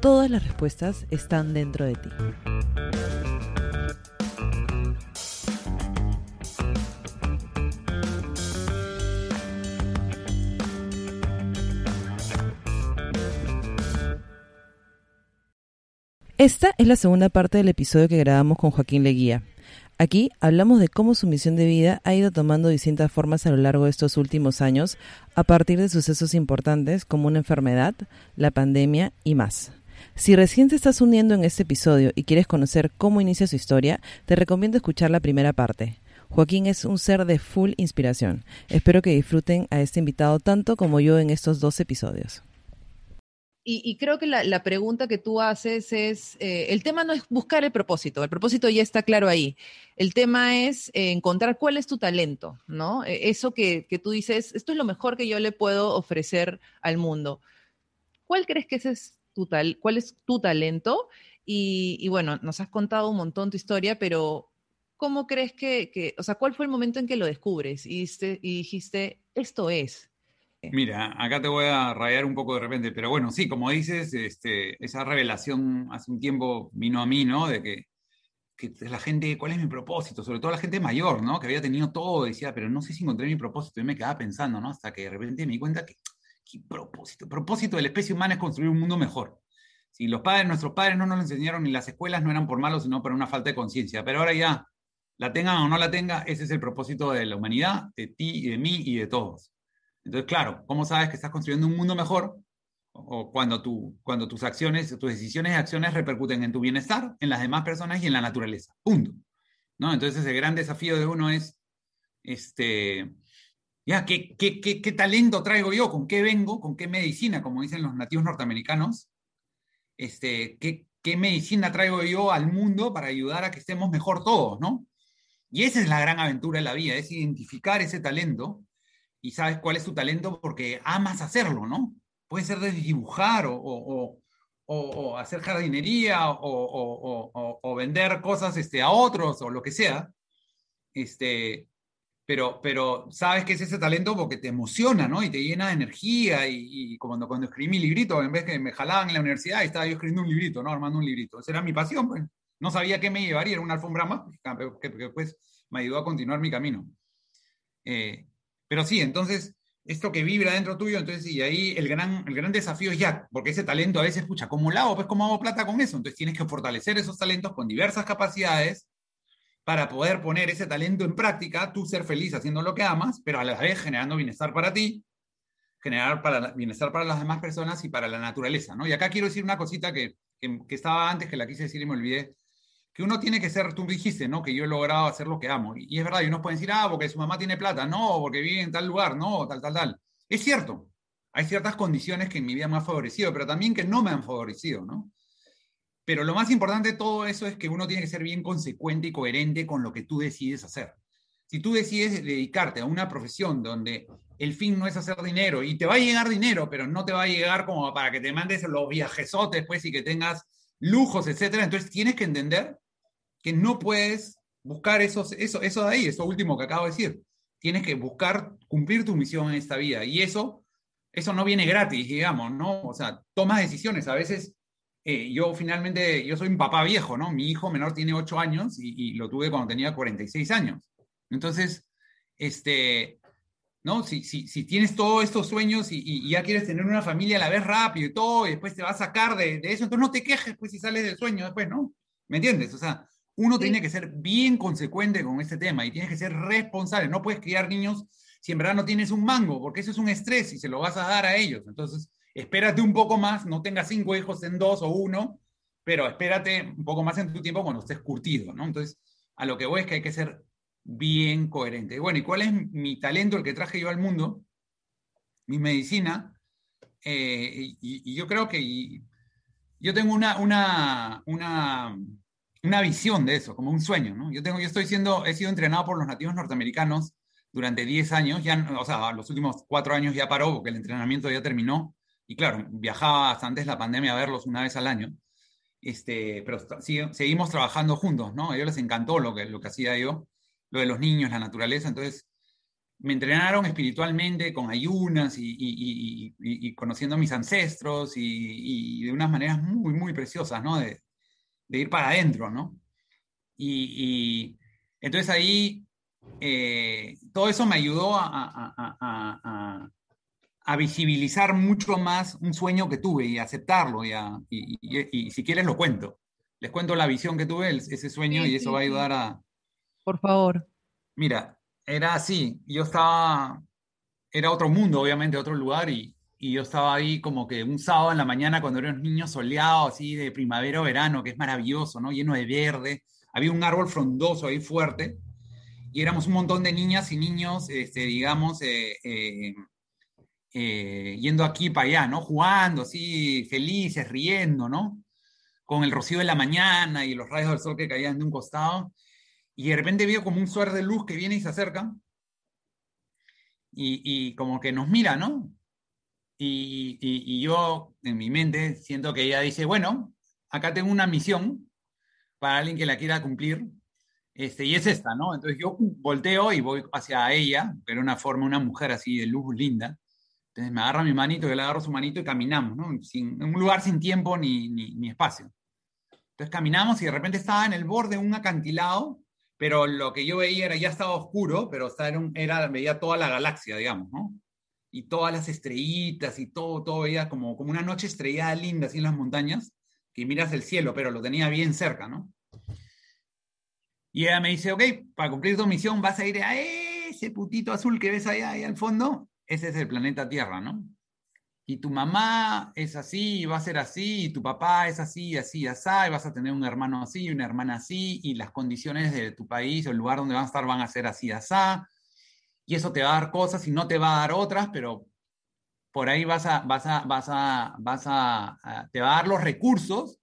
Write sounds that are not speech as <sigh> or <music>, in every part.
todas las respuestas están dentro de ti. Esta es la segunda parte del episodio que grabamos con Joaquín Leguía. Aquí hablamos de cómo su misión de vida ha ido tomando distintas formas a lo largo de estos últimos años a partir de sucesos importantes como una enfermedad, la pandemia y más. Si recién te estás uniendo en este episodio y quieres conocer cómo inicia su historia, te recomiendo escuchar la primera parte. Joaquín es un ser de full inspiración. Espero que disfruten a este invitado tanto como yo en estos dos episodios. Y, creo que la, pregunta que tú haces es, eh, el tema no es buscar el propósito, el propósito ya está claro ahí. El tema es eh, encontrar cuál es tu talento, ¿no? E, eso que, tú dices, esto es lo mejor que yo le puedo ofrecer al mundo. ¿Cuál crees que ese es tu tal, cuál es tu talento? Y, bueno, nos has contado un montón tu historia, pero ¿cómo crees que, que, o sea, cuál fue el momento en que lo descubres y dijiste, esto es? Mira, acá te voy a rayar un poco de repente, pero bueno, sí, como dices, este, esa revelación hace un tiempo vino a mí, ¿no? De que, la gente, ¿cuál es mi propósito? Sobre todo la gente mayor, ¿no? Que había tenido todo, decía, pero no sé si encontré mi propósito. Y me quedaba pensando, ¿no? Hasta que de repente me di cuenta que, ¿qué propósito? El propósito de la especie humana es construir un mundo mejor. Si los padres, nuestros padres no nos lo enseñaron ni las escuelas no eran por malos, sino por una falta de conciencia. Pero ahora ya, la tengan o no la tenga, ese es el propósito de la humanidad, de ti y de mí y de todos. Entonces, claro, ¿cómo sabes que estás construyendo un mundo mejor? O cuando, tú, cuando tus acciones, tus decisiones y acciones repercuten en tu bienestar, en las demás personas y en la naturaleza. Punto. ¿No? Entonces, el gran desafío de uno es, este, ya, ¿qué, qué, qué, qué talento traigo yo? ¿Con qué vengo? ¿Con qué medicina? Como dicen los nativos norteamericanos. Este, ¿qué, ¿Qué medicina traigo yo al mundo para ayudar a que estemos mejor todos? ¿no? Y esa es la gran aventura de la vida, es identificar ese talento y sabes cuál es tu talento porque amas hacerlo, ¿no? Puede ser de dibujar o, hacer jardinería o, vender cosas este, a otros o lo que sea. Este, pero, pero sabes que es ese talento porque te emociona, ¿no? Y te llena de energía. Y, cuando, cuando escribí mi librito, en vez que me jalaban en la universidad, estaba yo escribiendo un librito, ¿no? Armando un librito. Esa era mi pasión, pues. No sabía qué me llevaría, era una alfombra más, que, después me ayudó a continuar mi camino. Eh, pero sí, entonces, esto que vibra dentro tuyo, entonces, y ahí el gran, el gran desafío es ya, porque ese talento a veces, escucha, ¿cómo lo hago? Pues, ¿cómo hago plata con eso? Entonces, tienes que fortalecer esos talentos con diversas capacidades para poder poner ese talento en práctica, tú ser feliz haciendo lo que amas, pero a la vez generando bienestar para ti, generar para, bienestar para las demás personas y para la naturaleza, ¿no? Y acá quiero decir una cosita que, que, estaba antes, que la quise decir y me olvidé, que uno tiene que ser, tú dijiste, ¿no? Que yo he logrado hacer lo que amo. Y, es verdad, y unos pueden decir, ah, porque su mamá tiene plata, no, porque vive en tal lugar, no, tal, tal, tal. Es cierto, hay ciertas condiciones que en mi vida me han favorecido, pero también que no me han favorecido, ¿no? Pero lo más importante de todo eso es que uno tiene que ser bien consecuente y coherente con lo que tú decides hacer. Si tú decides dedicarte a una profesión donde el fin no es hacer dinero y te va a llegar dinero, pero no te va a llegar como para que te mandes los viajesotes, pues, y que tengas lujos, etcétera. Entonces tienes que entender que no puedes buscar esos, eso, eso de ahí, eso último que acabo de decir. Tienes que buscar cumplir tu misión en esta vida. Y eso, eso no viene gratis, digamos, ¿no? O sea, tomas decisiones. A veces eh, yo finalmente, yo soy un papá viejo, ¿no? Mi hijo menor tiene 8 años y, lo tuve cuando tenía 46 años. Entonces, este, ¿no? Si, si, si tienes todos estos sueños y, ya quieres tener una familia a la vez rápido y todo, y después te vas a sacar de, de, eso, entonces no te quejes pues si sales del sueño después, ¿no? ¿Me entiendes? O sea, uno tiene que ser bien consecuente con este tema y tienes que ser responsable. No puedes criar niños si en verdad no tienes un mango, porque eso es un estrés y se lo vas a dar a ellos. Entonces, espérate un poco más, no tengas cinco hijos en dos o uno, pero espérate un poco más en tu tiempo cuando estés curtido, ¿no? Entonces, a lo que voy es que hay que ser bien coherente. Bueno, ¿y cuál es mi talento, el que traje yo al mundo? Mi medicina. Eh, y, yo creo que yo tengo una, una, una una visión de eso, como un sueño, ¿no? Yo, tengo, yo estoy siendo, he sido entrenado por los nativos norteamericanos durante 10 años, ya, o sea, los últimos 4 años ya paró porque el entrenamiento ya terminó, y claro, viajaba hasta antes de la pandemia a verlos una vez al año, este, pero seguimos trabajando juntos, ¿no? A ellos les encantó lo que, lo que hacía yo, lo de los niños, la naturaleza, entonces me entrenaron espiritualmente con ayunas y, conociendo a mis ancestros y, de unas maneras muy, muy preciosas, ¿no? De, ir para adentro, ¿no? Y, entonces ahí eh, todo eso me ayudó a, visibilizar mucho más un sueño que tuve y aceptarlo y, si quieres lo cuento. Les cuento la visión que tuve, ese sueño y eso va a ayudar a... Por favor. Mira, era así, yo estaba, era otro mundo, obviamente, otro lugar, y, y yo estaba ahí como que un sábado en la mañana cuando eran niños soleados, así de primavera o verano, que es maravilloso, ¿no? Lleno de verde, había un árbol frondoso ahí fuerte, y éramos un montón de niñas y niños, este, digamos, eh, eh, eh, yendo aquí para allá, ¿no? Jugando, así, felices, riendo, ¿no? Con el rocío de la mañana y los rayos del sol que caían de un costado y de repente veo como un suer de luz que viene y se acerca y, como que nos mira, ¿no? Y, yo en mi mente siento que ella dice, bueno, acá tengo una misión para alguien que la quiera cumplir, este, y es esta, ¿no? Entonces yo volteo y voy hacia ella, pero una forma, una mujer así de luz linda. Entonces me agarra mi manito, yo le agarro su manito y caminamos, ¿no? Sin, en un lugar sin tiempo ni, ni, espacio. Entonces caminamos y de repente estaba en el borde de un acantilado pero lo que yo veía era, ya estaba oscuro, pero era, veía toda la galaxia, digamos, ¿no? Y todas las estrellitas y todo, todo veía como, como una noche estrellada linda así en las montañas, que miras el cielo, pero lo tenía bien cerca, ¿no? Y ella me dice, ok, para cumplir tu misión vas a ir a ese putito azul que ves allá, ahí al fondo, ese es el planeta Tierra, ¿no? y tu mamá es así va a ser así, y tu papá es así, así, así, y vas a tener un hermano así y una hermana así, y las condiciones de tu país o el lugar donde van a estar van a ser así, así, y eso te va a dar cosas y no te va a dar otras, pero por ahí vas a, vas a, vas a, vas a, te va a dar los recursos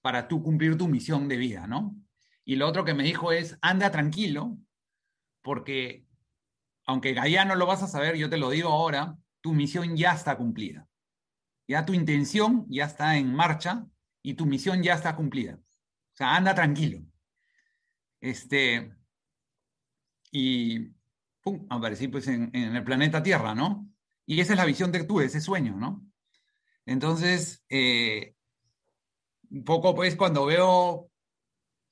para tú cumplir tu misión de vida, ¿no? Y lo otro que me dijo es, anda tranquilo, porque aunque allá no lo vas a saber, yo te lo digo ahora, tu misión ya está cumplida. Ya tu intención ya está en marcha y tu misión ya está cumplida. O sea, anda tranquilo. Este, y pum, aparecí pues en, el planeta Tierra, ¿no? Y esa es la visión que tuve, ese sueño, ¿no? Entonces, eh, un poco pues cuando veo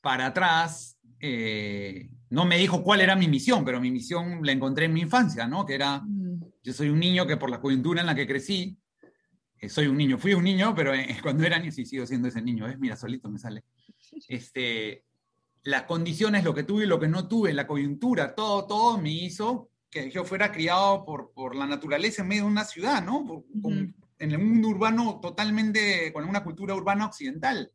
para atrás, eh, no me dijo cuál era mi misión, pero mi misión la encontré en mi infancia, ¿no? Que era mm. Yo soy un niño que por la coyuntura en la que crecí, eh, soy un niño, fui un niño, pero eh, <laughs> cuando era niño sí sigo siendo ese niño, ¿ves? Mira, solito me sale. <laughs> Este, las condiciones, lo que tuve y lo que no tuve, la coyuntura, todo, todo me hizo que yo fuera criado por, por la naturaleza en medio de una ciudad, ¿no? en el mundo urbano totalmente, con una cultura urbana occidental.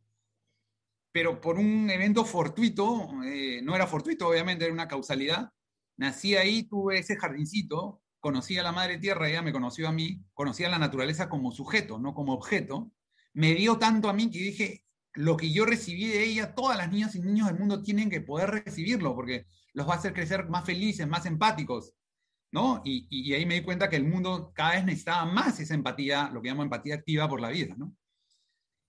Pero por un evento fortuito, eh, no era fortuito, obviamente, era una causalidad. Nací ahí, tuve ese jardincito, conocí a la Madre Tierra, ella me conoció a mí, conocía a la naturaleza como sujeto, no como objeto, me dio tanto a mí que dije, lo que yo recibí de ella, todas las niñas y niños del mundo tienen que poder recibirlo, porque los va a hacer crecer más felices, más empáticos, ¿no? Y, ahí me di cuenta que el mundo cada vez necesitaba más esa empatía, lo que llamo empatía activa por la vida, ¿no?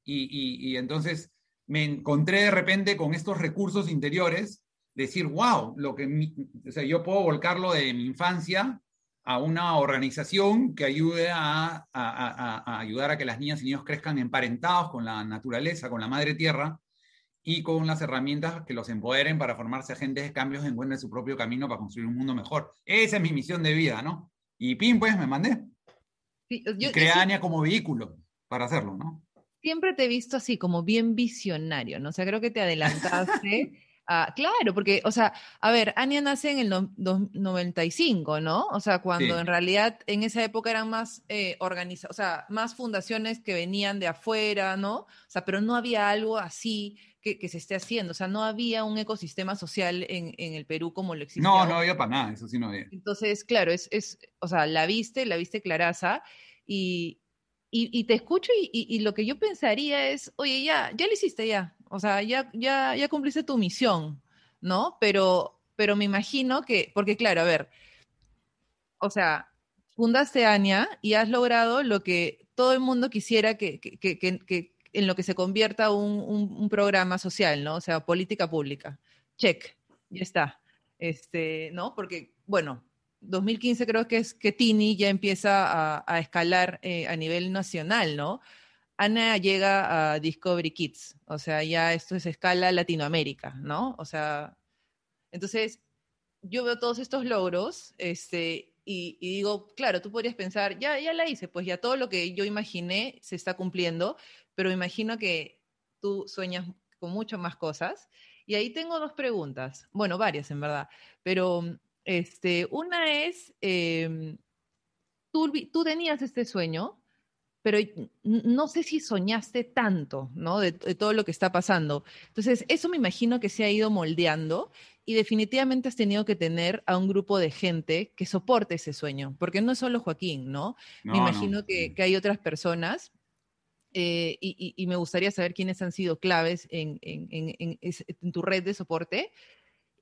Y, entonces me encontré de repente con estos recursos interiores, decir, wow, lo que o sea, yo puedo volcarlo de mi infancia a una organización que ayude a, ayudar a que las niñas y niños crezcan emparentados con la naturaleza, con la madre tierra y con las herramientas que los empoderen para formarse agentes de cambios, encuentren su propio camino para construir un mundo mejor. Esa es mi misión de vida, ¿no? Y pim, pues me mandé. Sí, yo, y como vehículo para hacerlo, ¿no? Siempre te he visto así, como bien visionario, ¿no? O sea, creo que te adelantaste. <laughs> Ah, claro, porque, o sea, a ver, Ania nace en el 95, ¿no? O sea, cuando en realidad en esa época eran más eh, organizados, o sea, más fundaciones que venían de afuera, ¿no? O sea, pero no había algo así que, se esté haciendo, o sea, no había un ecosistema social en, el Perú como lo existía. No, no había para nada, eso sí no había. Entonces, claro, es, es o sea, la viste, la viste claraza y, y, te escucho y, lo que yo pensaría es, oye, ya, ya lo hiciste ya, o sea, ya, ya, ya cumpliste tu misión, ¿no? Pero, pero me imagino que, porque claro, a ver, o sea, fundaste ANIA y has logrado lo que todo el mundo quisiera que, que, que, en lo que se convierta un, un, programa social, ¿no? O sea, política pública. Check, ya está. Este, ¿no? Porque, bueno, 2015 creo que es que Tini ya empieza a, escalar eh, a nivel nacional, ¿no? Ana llega a Discovery Kids, o sea, ya esto es escala Latinoamérica, ¿no? O sea, entonces yo veo todos estos logros, este, y, digo, claro, tú podrías pensar, ya, ya la hice, pues ya todo lo que yo imaginé se está cumpliendo, pero imagino que tú sueñas con mucho más cosas. Y ahí tengo dos preguntas, bueno, varias en verdad, pero este, una es, em, tú, tú, tenías este sueño, pero no sé si soñaste tanto, ¿no? De, todo lo que está pasando. Entonces, eso me imagino que se ha ido moldeando y definitivamente has tenido que tener a un grupo de gente que soporte ese sueño, porque no es solo Joaquín, ¿no? me imagino que, hay otras personas eh, y, me gustaría saber quiénes han sido claves en, en tu red de soporte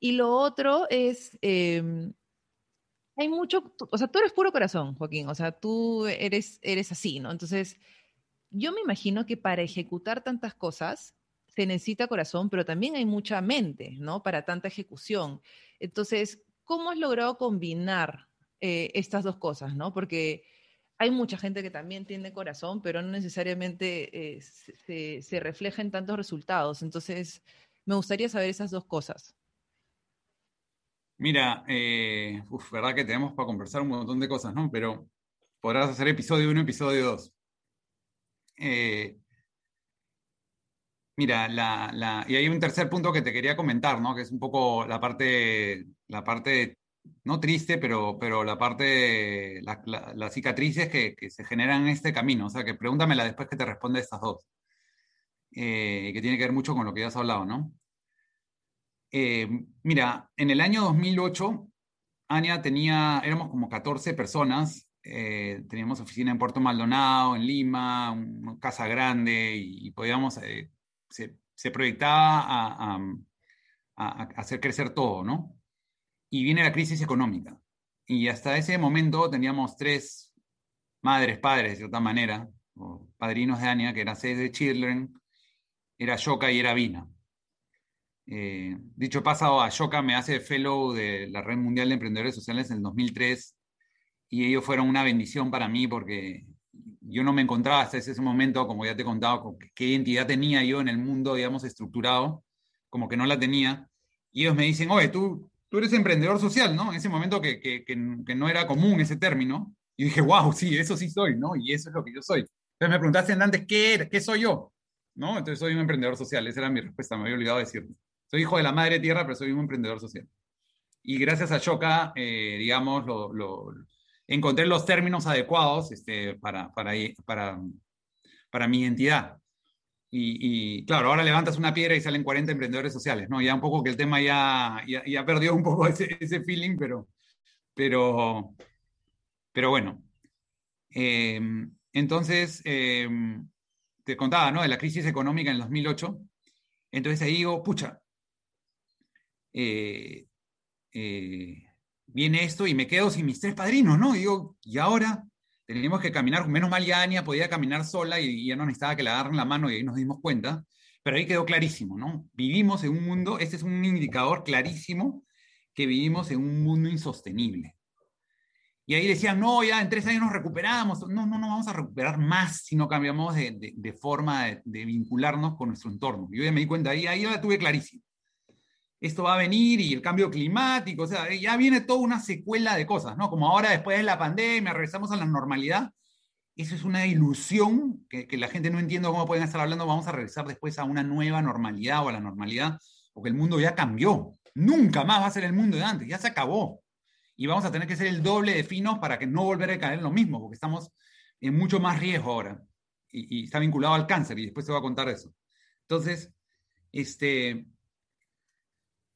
y lo otro es, em, hay mucho, o sea, tú eres puro corazón, Joaquín, o sea, tú eres, eres así, ¿no? Entonces, yo me imagino que para ejecutar tantas cosas se necesita corazón, pero también hay mucha mente, ¿no? Para tanta ejecución. Entonces, ¿cómo has logrado combinar eh, estas dos cosas, ¿no? Porque hay mucha gente que también tiene corazón, pero no necesariamente eh, se, se refleja en tantos resultados. Entonces, me gustaría saber esas dos cosas. Mira, eh, verdad que tenemos para conversar un montón de cosas, ¿no? Pero podrás hacer episodio 1, episodio 2. Eh, mira, la, y hay un tercer punto que te quería comentar, ¿no? Que es un poco la parte, la parte no triste, pero, pero la parte, las cicatrices que, se generan en este camino. O sea, que pregúntamela después que te responda estas dos. Eh, que tiene que ver mucho con lo que ya has hablado, ¿no? Eh, mira, en el año 2008, Ania tenía, éramos como 14 personas, eh, teníamos oficina en Puerto Maldonado, en Lima, una casa grande y, podíamos, eh, se, proyectaba a, hacer crecer todo, ¿no? Y viene la crisis económica. Y hasta ese momento teníamos tres madres, padres, de cierta manera, padrinos de Ania, que eran seis de Children, era Shoka y era Vina. Eh, dicho pasado, Ashoka me hace fellow de la Red Mundial de Emprendedores Sociales en el 2003 y ellos fueron una bendición para mí porque yo no me encontraba hasta ese momento, como ya te he contado, qué identidad tenía yo en el mundo, digamos, estructurado, como que no la tenía. Y ellos me dicen, oye, tú, tú eres emprendedor social, ¿no? En ese momento que, que, que, no era común ese término. Y dije, wow, sí, eso sí soy, ¿no? Y eso es lo que yo soy. Entonces me preguntaste antes, ¿qué, ¿qué soy yo? ¿No? Entonces soy un emprendedor social, esa era mi respuesta, me había olvidado decirlo. Soy hijo de la madre tierra, pero soy un emprendedor social. Y gracias a Shoka, eh, digamos, lo, encontré los términos adecuados este, para, para, para, para mi identidad. Y, claro, ahora levantas una piedra y salen 40 emprendedores sociales, ¿no? Ya un poco que el tema ya, ya, perdió un poco <laughs> ese, ese, feeling, pero, pero, pero bueno. Em, entonces, em, te contaba, ¿no? De la crisis económica en el 2008. Entonces ahí digo, pucha, eh, eh, viene esto y me quedo sin mis tres padrinos, ¿no? Y digo, y ahora tenemos que caminar, menos mal ya Ania podía caminar sola y, ya no necesitaba que le agarren la mano y ahí nos dimos cuenta, pero ahí quedó clarísimo, ¿no? Vivimos en un mundo, este es un indicador clarísimo que vivimos en un mundo insostenible. Y ahí decían, no, ya en tres años nos recuperamos. No, no, no vamos a recuperar más si no cambiamos de, forma de, vincularnos con nuestro entorno. Yo ya me di cuenta, ahí, ahí la tuve clarísimo esto va a venir y el cambio climático, o sea, ya viene toda una secuela de cosas, ¿no? Como ahora después de la pandemia regresamos a la normalidad. Eso es una ilusión que, la gente no entiende cómo pueden estar hablando, vamos a regresar después a una nueva normalidad o a la normalidad, porque el mundo ya cambió. Nunca más va a ser el mundo de antes, ya se acabó. Y vamos a tener que ser el doble de finos para que no volver a caer en lo mismo, porque estamos en mucho más riesgo ahora. Y, y está vinculado al cáncer, y después te voy a contar eso. Entonces, este,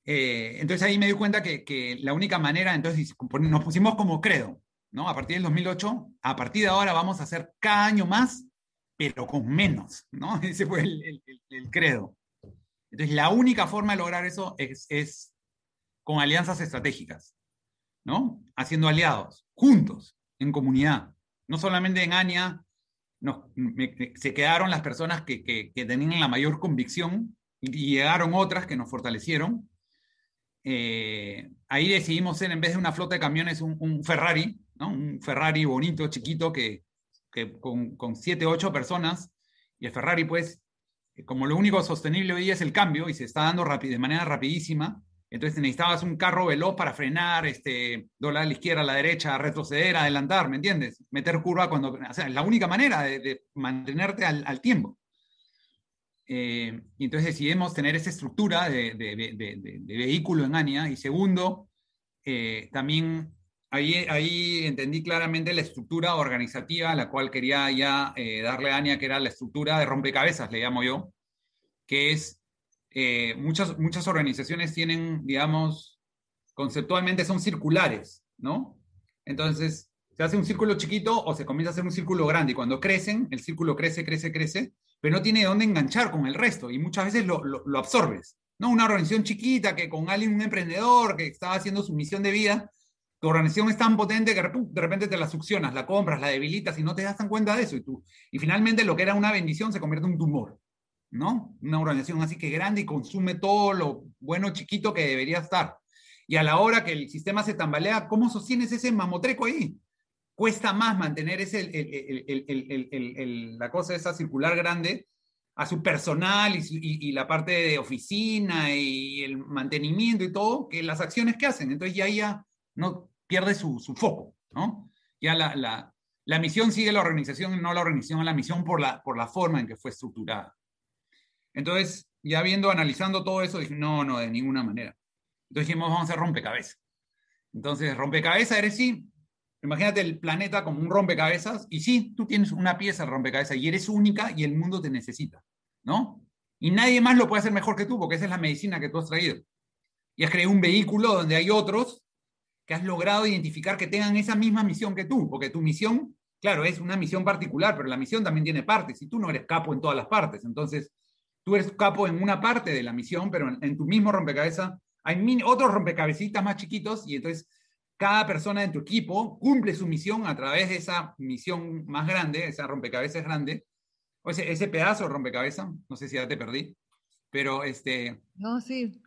eh, entonces ahí me di cuenta que, la única manera, entonces nos pusimos como credo, ¿no? A partir del 2008, a partir de ahora vamos a hacer cada año más pero con menos, ¿no? <laughs> Ese fue el, credo. Entonces, la única forma de lograr eso es, es con alianzas estratégicas, ¿no? Haciendo aliados, juntos, en comunidad. No solamente en ANIA se quedaron las personas que, que, tenían la mayor convicción y llegaron otras que nos fortalecieron. Eh, ahí decidimos ser, en vez de una flota de camiones, un, Ferrari, un Ferrari bonito, chiquito, que, con, con siete, ocho personas, y el Ferrari, pues, como lo único sostenible hoy es el cambio y se está dando de manera rapidísima, entonces necesitabas un carro veloz para frenar, este, doblar a la izquierda, a la derecha, retroceder, adelantar, ¿me entiendes? Meter curva cuando... O sea, es la única manera de, mantenerte al, tiempo. Eh, y entonces decidimos tener esa estructura de, vehículo en ANIA. Y segundo, eh, también ahí, ahí entendí claramente la estructura organizativa a la cual quería ya eh, darle a ANIA, que era la estructura de rompecabezas, le llamo yo, que es muchas, muchas organizaciones tienen, digamos, conceptualmente son circulares, ¿no? Entonces, se hace un círculo chiquito o se comienza a hacer un círculo grande y cuando crecen, el círculo crece, crece, crece, pero no tiene dónde enganchar con el resto y muchas veces lo, lo, absorbes, ¿no? Una organización chiquita que con alguien, un emprendedor que estaba haciendo su misión de vida, tu organización es tan potente que de repente te la succionas, la compras, la debilitas y no te das cuenta de eso. Y, tú, y finalmente lo que era una bendición se convierte en un tumor. ¿no? Una organización así que grande y consume todo lo bueno chiquito que debería estar. Y a la hora que el sistema se tambalea, ¿cómo sostienes ese mamotreco ahí? Cuesta más mantener ese, la cosa esa circular grande a su personal y, la parte de oficina y el mantenimiento y todo, que las acciones que hacen. Entonces ya ya no pierde su, foco, ¿no? Ya la, la, misión sigue la organización no la organización la misión por la, por la forma en que fue estructurada. Entonces, ya viendo, analizando todo eso, dije, no, no, de ninguna manera. Entonces dijimos, vamos a hacer rompecabezas. Entonces, rompecabezas eres sí. Imagínate el planeta como un rompecabezas y sí, tú tienes una pieza de rompecabezas y eres única y el mundo te necesita, ¿no? Y nadie más lo puede hacer mejor que tú, porque esa es la medicina que tú has traído. Y has creado un vehículo donde hay otros que has logrado identificar que tengan esa misma misión que tú, porque tu misión, claro, es una misión particular, pero la misión también tiene partes y tú no eres capo en todas las partes. Entonces, tú eres capo en una parte de la misión, pero en, tu mismo rompecabezas hay otros rompecabecitas más chiquitos y entonces cada persona en tu equipo cumple su misión a través de esa misión más grande, esa rompecabezas grande, o ese, ese pedazo de rompecabezas, no sé si ya te perdí, pero este... No, sí,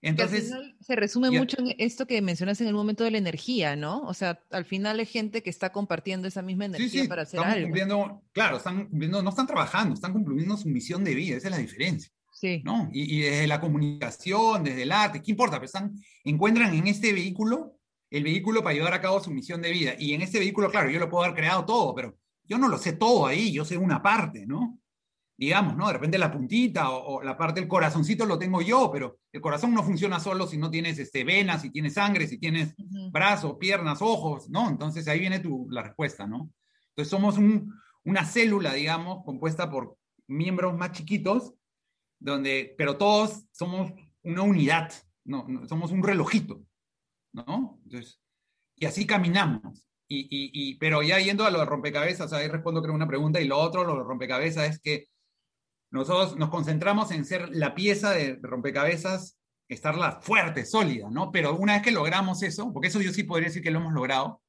entonces, se resume mucho en esto que mencionas en el momento de la energía, ¿no? O sea, al final hay gente que está compartiendo esa misma energía para hacer algo. Cumpliendo, claro, están cumpliendo, no están trabajando, están cumpliendo su misión de vida, esa es la diferencia. Sí. ¿no? Y, desde la comunicación, desde el arte, ¿qué importa? Pero están, encuentran en este vehículo el vehículo para llevar a cabo su misión de vida. Y en este vehículo, claro, yo lo puedo haber creado todo, pero yo no lo sé todo ahí, yo sé una parte, ¿no? digamos, ¿no? De repente la puntita o, la parte del corazoncito lo tengo yo, pero el corazón no funciona solo si no tienes este, venas, si tienes sangre, si tienes brazos, piernas, ojos, ¿no? Entonces ahí viene tu, la respuesta, ¿no? Entonces somos una célula, digamos, compuesta por miembros más chiquitos, donde, pero todos somos una unidad, ¿no? Somos un relojito, ¿no? Entonces, y así caminamos. Y, y, y, pero ya yendo a lo de rompecabezas, ahí respondo creo una pregunta, y lo otro, lo de rompecabezas, es que nosotros nos concentramos en ser la pieza de rompecabezas, estarla fuerte, sólida, ¿no? Pero una vez que logramos eso, porque eso yo sí podría decir que lo hemos logrado,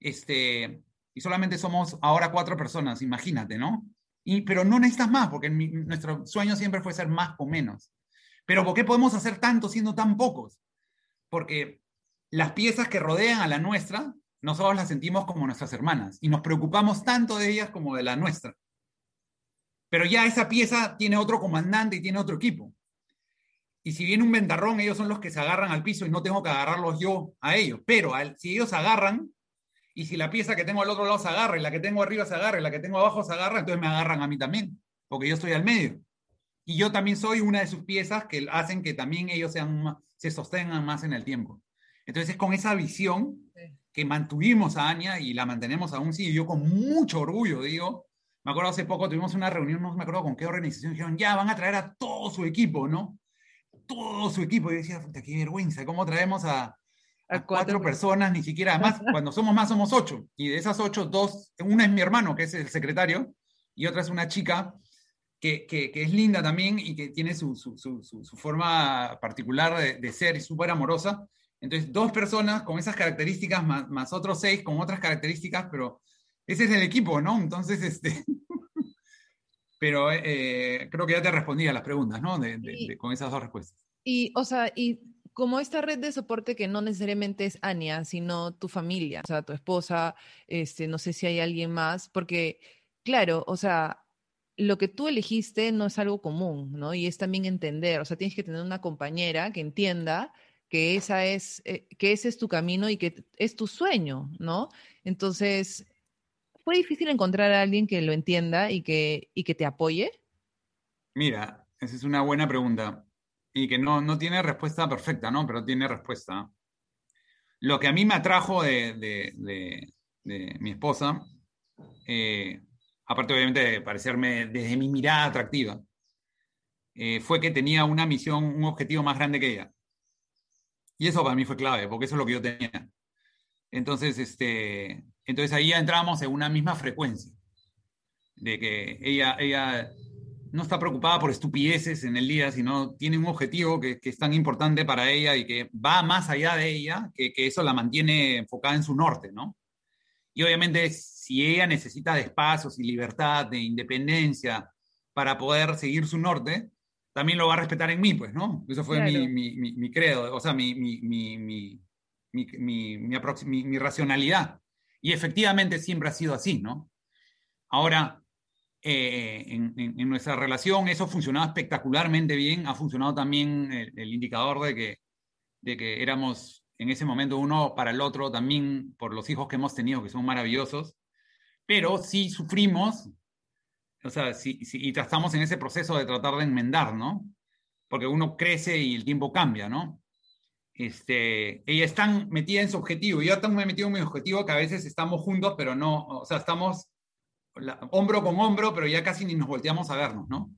este, y solamente somos ahora cuatro personas, imagínate, ¿no? Y, pero no necesitas más, porque nuestro sueño siempre fue ser más o menos. Pero ¿por qué podemos hacer tanto siendo tan pocos? Porque las piezas que rodean a la nuestra, nosotros las sentimos como nuestras hermanas y nos preocupamos tanto de ellas como de la nuestra pero ya esa pieza tiene otro comandante y tiene otro equipo. Y si viene un ventarrón, ellos son los que se agarran al piso y no tengo que agarrarlos yo a ellos. Pero si ellos agarran, y si la pieza que tengo al otro lado se agarra, y la que tengo arriba se agarra, y la que tengo abajo se agarra, entonces me agarran a mí también, porque yo estoy al medio. Y yo también soy una de sus piezas que hacen que también ellos sean, se sostengan más en el tiempo. Entonces, con esa visión que mantuvimos a Anya y la mantenemos aún, sí, yo con mucho orgullo digo, me acuerdo hace poco tuvimos una reunión, no me acuerdo con qué organización, dijeron, ya van a traer a todo su equipo, ¿no? Todo su equipo. Y yo decía, qué vergüenza, ¿cómo traemos a, cuatro, personas, ni siquiera, además, <laughs> cuando somos más somos ocho. Y de esas ocho, dos, una es mi hermano, que es el secretario, y otra es una chica que, que, es linda también y que tiene su, su, su, su forma particular de, de ser y súper amorosa. Entonces, dos personas con esas características más, más, otros seis con otras características, pero ese es el equipo, ¿no? Entonces, <laughs> este... pero eh, creo que ya te respondí a las preguntas, ¿no? De, de, con esas dos respuestas. Y, o sea, y como esta red de soporte que no necesariamente es Ania, sino tu familia, o sea, tu esposa, este, no sé si hay alguien más, porque, claro, o sea, lo que tú elegiste no es algo común, ¿no? Y es también entender, o sea, tienes que tener una compañera que entienda que, esa es, eh, que ese es tu camino y que es tu sueño, ¿no? Entonces, ¿fue difícil encontrar a alguien que lo entienda y que, y que te apoye? Mira, esa es una buena pregunta y que no, no tiene respuesta perfecta, ¿no? Pero tiene respuesta. Lo que a mí me atrajo de, de, de, mi esposa, eh, aparte obviamente de parecerme desde mi mirada atractiva, eh, fue que tenía una misión, un objetivo más grande que ella. Y eso para mí fue clave, porque eso es lo que yo tenía. Entonces, este, entonces ahí ya entramos en una misma frecuencia, de que ella, ella no está preocupada por estupideces en el día, sino tiene un objetivo que, es tan importante para ella y que va más allá de ella, que, eso la mantiene enfocada en su norte, ¿no? Y obviamente si ella necesita de espacios y libertad, de independencia para poder seguir su norte, también lo va a respetar en mí, pues, ¿no? Eso fue mi, mi, mi, credo, o sea, mi, mi racionalidad. Y efectivamente siempre ha sido así, ¿no? Ahora, eh, en, nuestra relación. Eso funcionaba espectacularmente bien. Ha funcionado también el, indicador de que, de que éramos en ese momento uno para el otro también por los hijos que hemos tenido, que son maravillosos. Pero sí sufrimos, o sea, sí, y estamos en ese proceso de tratar de enmendar, ¿no? Porque uno crece y el tiempo cambia, ¿no? Este, ella está metida en su objetivo, yo también me he metido en mi objetivo que a veces estamos juntos, pero no, o sea, estamos hombro con hombro, pero ya casi ni nos volteamos a vernos, ¿no?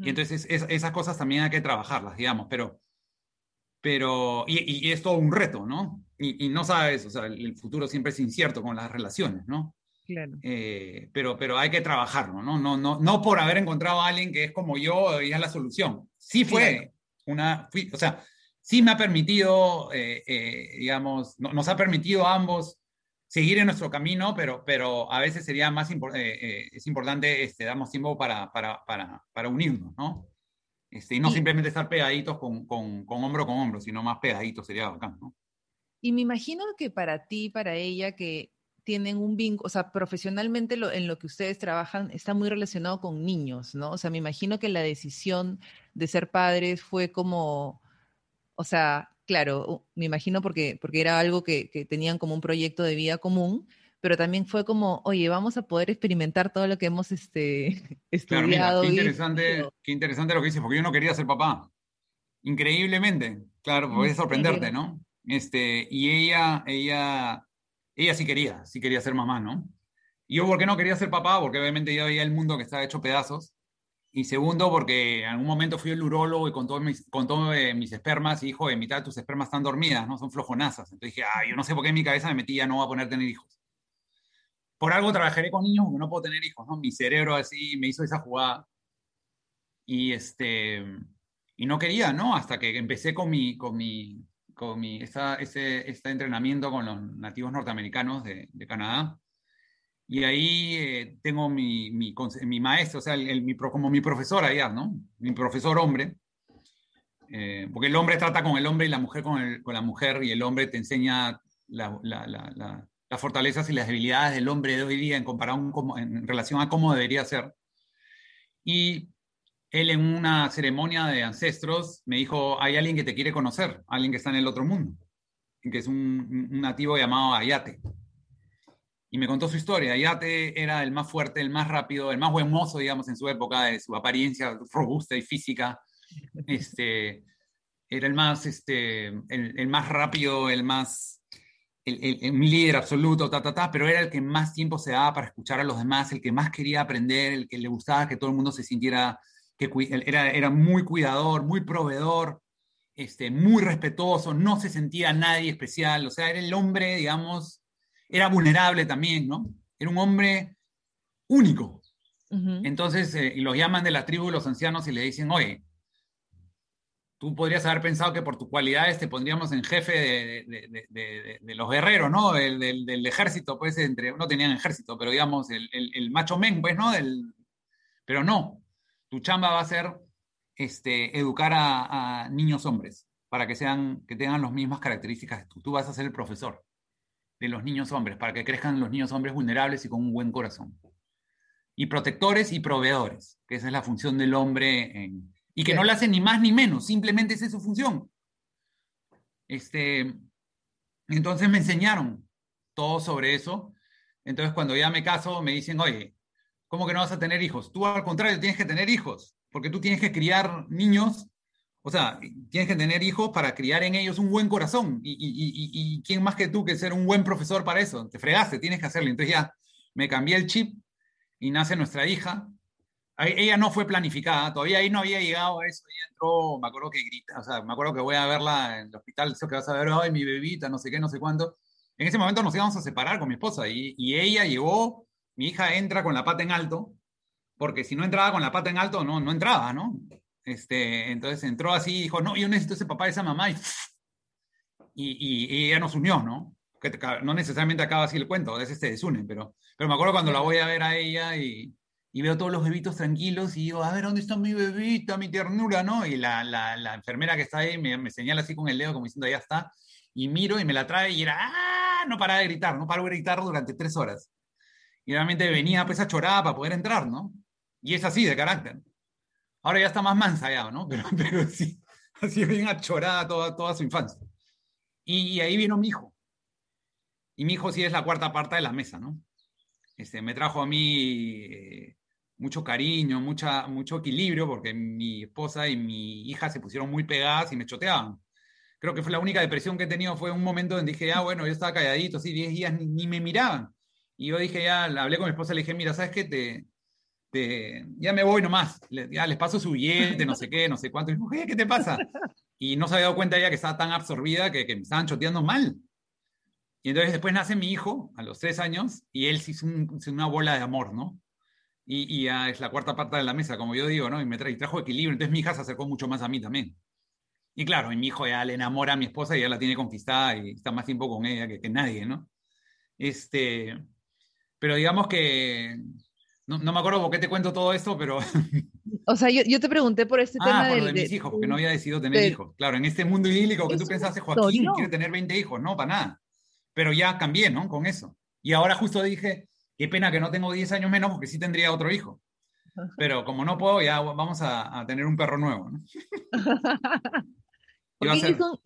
Y entonces esas cosas también hay que trabajarlas, digamos, pero, pero y, y es todo un reto, ¿no? Y, y, no sabes, o sea, el futuro siempre es incierto con las relaciones, ¿no? Claro. Eh, pero, pero hay que trabajarlo, ¿no? No, no, no por haber encontrado a alguien que es como yo y es la solución. Sí fue una, o sea, sí me ha permitido, eh, eh, digamos, nos ha permitido a ambos seguir en nuestro camino, pero, pero a veces sería más eh, eh, es importante, este, damos tiempo para, para, para, para unirnos, ¿no? Este, y no simplemente estar pegaditos con, con, con, hombro con hombro, sino más pegaditos sería bacán, ¿no? Y me imagino que para ti, para ella, que tienen un vínculo, o sea, profesionalmente lo, en lo que ustedes trabajan está muy relacionado con niños, ¿no? O sea, me imagino que la decisión de ser padres fue como, o sea, claro, me imagino porque, porque era algo que, tenían como un proyecto de vida común, pero también fue como, oye, vamos a poder experimentar todo lo que hemos este, <laughs> estudiado. qué, interesante, qué interesante lo que dices, porque yo no quería ser papá. Increíblemente, claro, puede sorprenderte, ¿no? Este, y ella, ella, ella sí quería, sí quería ser mamá, ¿no? Y yo, ¿por qué no quería ser papá? Porque obviamente ya veía el mundo que estaba hecho pedazos y segundo, porque en algún momento fui el urólogo y contó mis, contó eh, mis espermas y dijo, en mitad de tus espermas están dormidas, ¿no? Son flojonazas. Entonces dije, ah, yo no sé por qué en mi cabeza me metí, ya no voy a poner tener hijos. Por algo trabajaré con niños porque no puedo tener hijos, ¿no? Mi cerebro así me hizo esa jugada. Y este, y no quería, ¿no? Hasta que empecé con mi, con mi, con mi, esta, ese, este entrenamiento con los nativos norteamericanos de, de Canadá y ahí eh, tengo mi, mi, mi, maestro, o sea, el, mi, como mi profesor allá, ¿no? Mi profesor hombre. Eh, porque el hombre trata con el hombre y la mujer con, el, con la mujer, y el hombre te enseña la, la, la, las fortalezas y las debilidades del hombre de hoy día en, comparación, en relación a cómo debería ser. Y él en una ceremonia de ancestros me dijo, hay alguien que te quiere conocer, alguien que está en el otro mundo, que es un, un nativo llamado Ayate y me contó su historia. Yate era el más fuerte, el más rápido, el más buen mozo, digamos, en su época, de su apariencia robusta y física. Este, era el más, este, el, el más rápido, el más, el, líder absoluto, ta, ta, ta, pero era el que más tiempo se daba para escuchar a los demás, el que más quería aprender, el que le gustaba que todo el mundo se sintiera, que era, era muy cuidador, muy proveedor, este, muy respetuoso, no se sentía nadie especial, o sea, era el hombre, digamos, era vulnerable también, ¿no? Era un hombre único. Entonces, eh, los llaman de la tribu los ancianos y le dicen, oye, tú podrías haber pensado que por tus cualidades te pondríamos en jefe de, los guerreros, ¿no? Del, ejército, pues, entre, no tenían ejército, pero digamos, el, macho men, pues, ¿no? pero no, tu chamba va a ser este, educar a, niños hombres para que, sean, que tengan las mismas características. Tú, tú vas a ser el profesor de los niños hombres, para que crezcan los niños hombres vulnerables y con un buen corazón y protectores y proveedores, que esa es la función del hombre, y que no le hacen ni más ni menos, simplemente esa es su función. Este, entonces me enseñaron todo sobre eso. Entonces cuando ya me caso me dicen, oye, ¿cómo que no vas a tener hijos? Tú al contrario tienes que tener hijos, porque tú tienes que criar niños, o sea, tienes que tener hijos para criar en ellos un buen corazón. Y, y, quién más que tú que ser un buen profesor para eso? Te fregaste, tienes que hacerlo. Entonces ya me cambié el chip y nace nuestra hija. Ella no fue planificada, todavía ahí no había llegado a eso. Ella entró, me acuerdo que grita, o sea, me acuerdo que voy a verla en el hospital, eso que vas a ver, ay, mi bebita, no sé qué, no sé cuánto. En ese momento nos íbamos a separar con mi esposa y, y ella llegó, mi hija entra con la pata en alto, porque si no entraba con la pata en alto, no, no entraba, ¿no? Este, entonces entró así y dijo, no, yo necesito ese papá esa mamá, y, y, y ella nos unió, ¿no? Que no necesariamente acaba así el cuento, a veces se desunen, pero pero me acuerdo cuando la voy a ver a ella y, y veo todos los bebitos tranquilos y digo, a ver, ¿dónde está mi bebita, mi ternura, no? Y la, la, enfermera que está ahí me, señala así con el dedo como diciendo, ya está. Y miro y me la trae y era, ¡ah! No para de gritar, no paro de gritar durante tres horas. Y realmente venía pues a chorada para poder entrar, ¿no? Y es así de carácter. Ahora ya está más mansa ya, ¿no? <laughs> Pero, pero sí, así bien achorada toda, toda su infancia. Y, y ahí vino mi hijo. Y mi hijo sí es la cuarta parte de la mesa, ¿no? Este, me trajo a mí eh, mucho cariño, mucha, mucho equilibrio, porque mi esposa y mi hija se pusieron muy pegadas y me choteaban. Creo que fue la única depresión que he tenido, fue un momento donde dije, ah, bueno, yo estaba calladito, así, 10 días ni, me miraban. Y yo dije, ya, hablé con mi esposa, le dije, mira, ¿sabes qué? Te, te, ya me voy nomás, ya les paso su billete, no sé qué, no sé cuánto. Y dije, ¿qué te pasa? <laughs> Y no se había dado cuenta ella que estaba tan absorbida que, que me estaban choteando mal. Y entonces después nace mi hijo a los tres años y él se hizo, una bola de amor, ¿no? Y, y es la cuarta parte de la mesa, como yo digo, ¿no? Y me trajo equilibrio. Entonces mi hija se acercó mucho más a mí también. Y claro, y mi hijo ya le enamora a mi esposa y ya la tiene conquistada y está más tiempo con ella que, que nadie, ¿no? Este, pero digamos que no, no, me acuerdo por qué te cuento todo esto, pero... <laughs> O sea, yo, yo te pregunté por este ah, tema por de, mis hijos, porque no había decidido tener hijos. Claro, en este mundo idílico que tú pensaste, Joaquín quiere tener 20 hijos, no, para nada pero ya cambié, ¿no? Con eso. Y ahora justo dije, qué pena que no tengo 10 años menos porque sí tendría otro hijo. Pero como no puedo, ya vamos a, tener un perro nuevo, ¿no? <laughs> <laughs> es un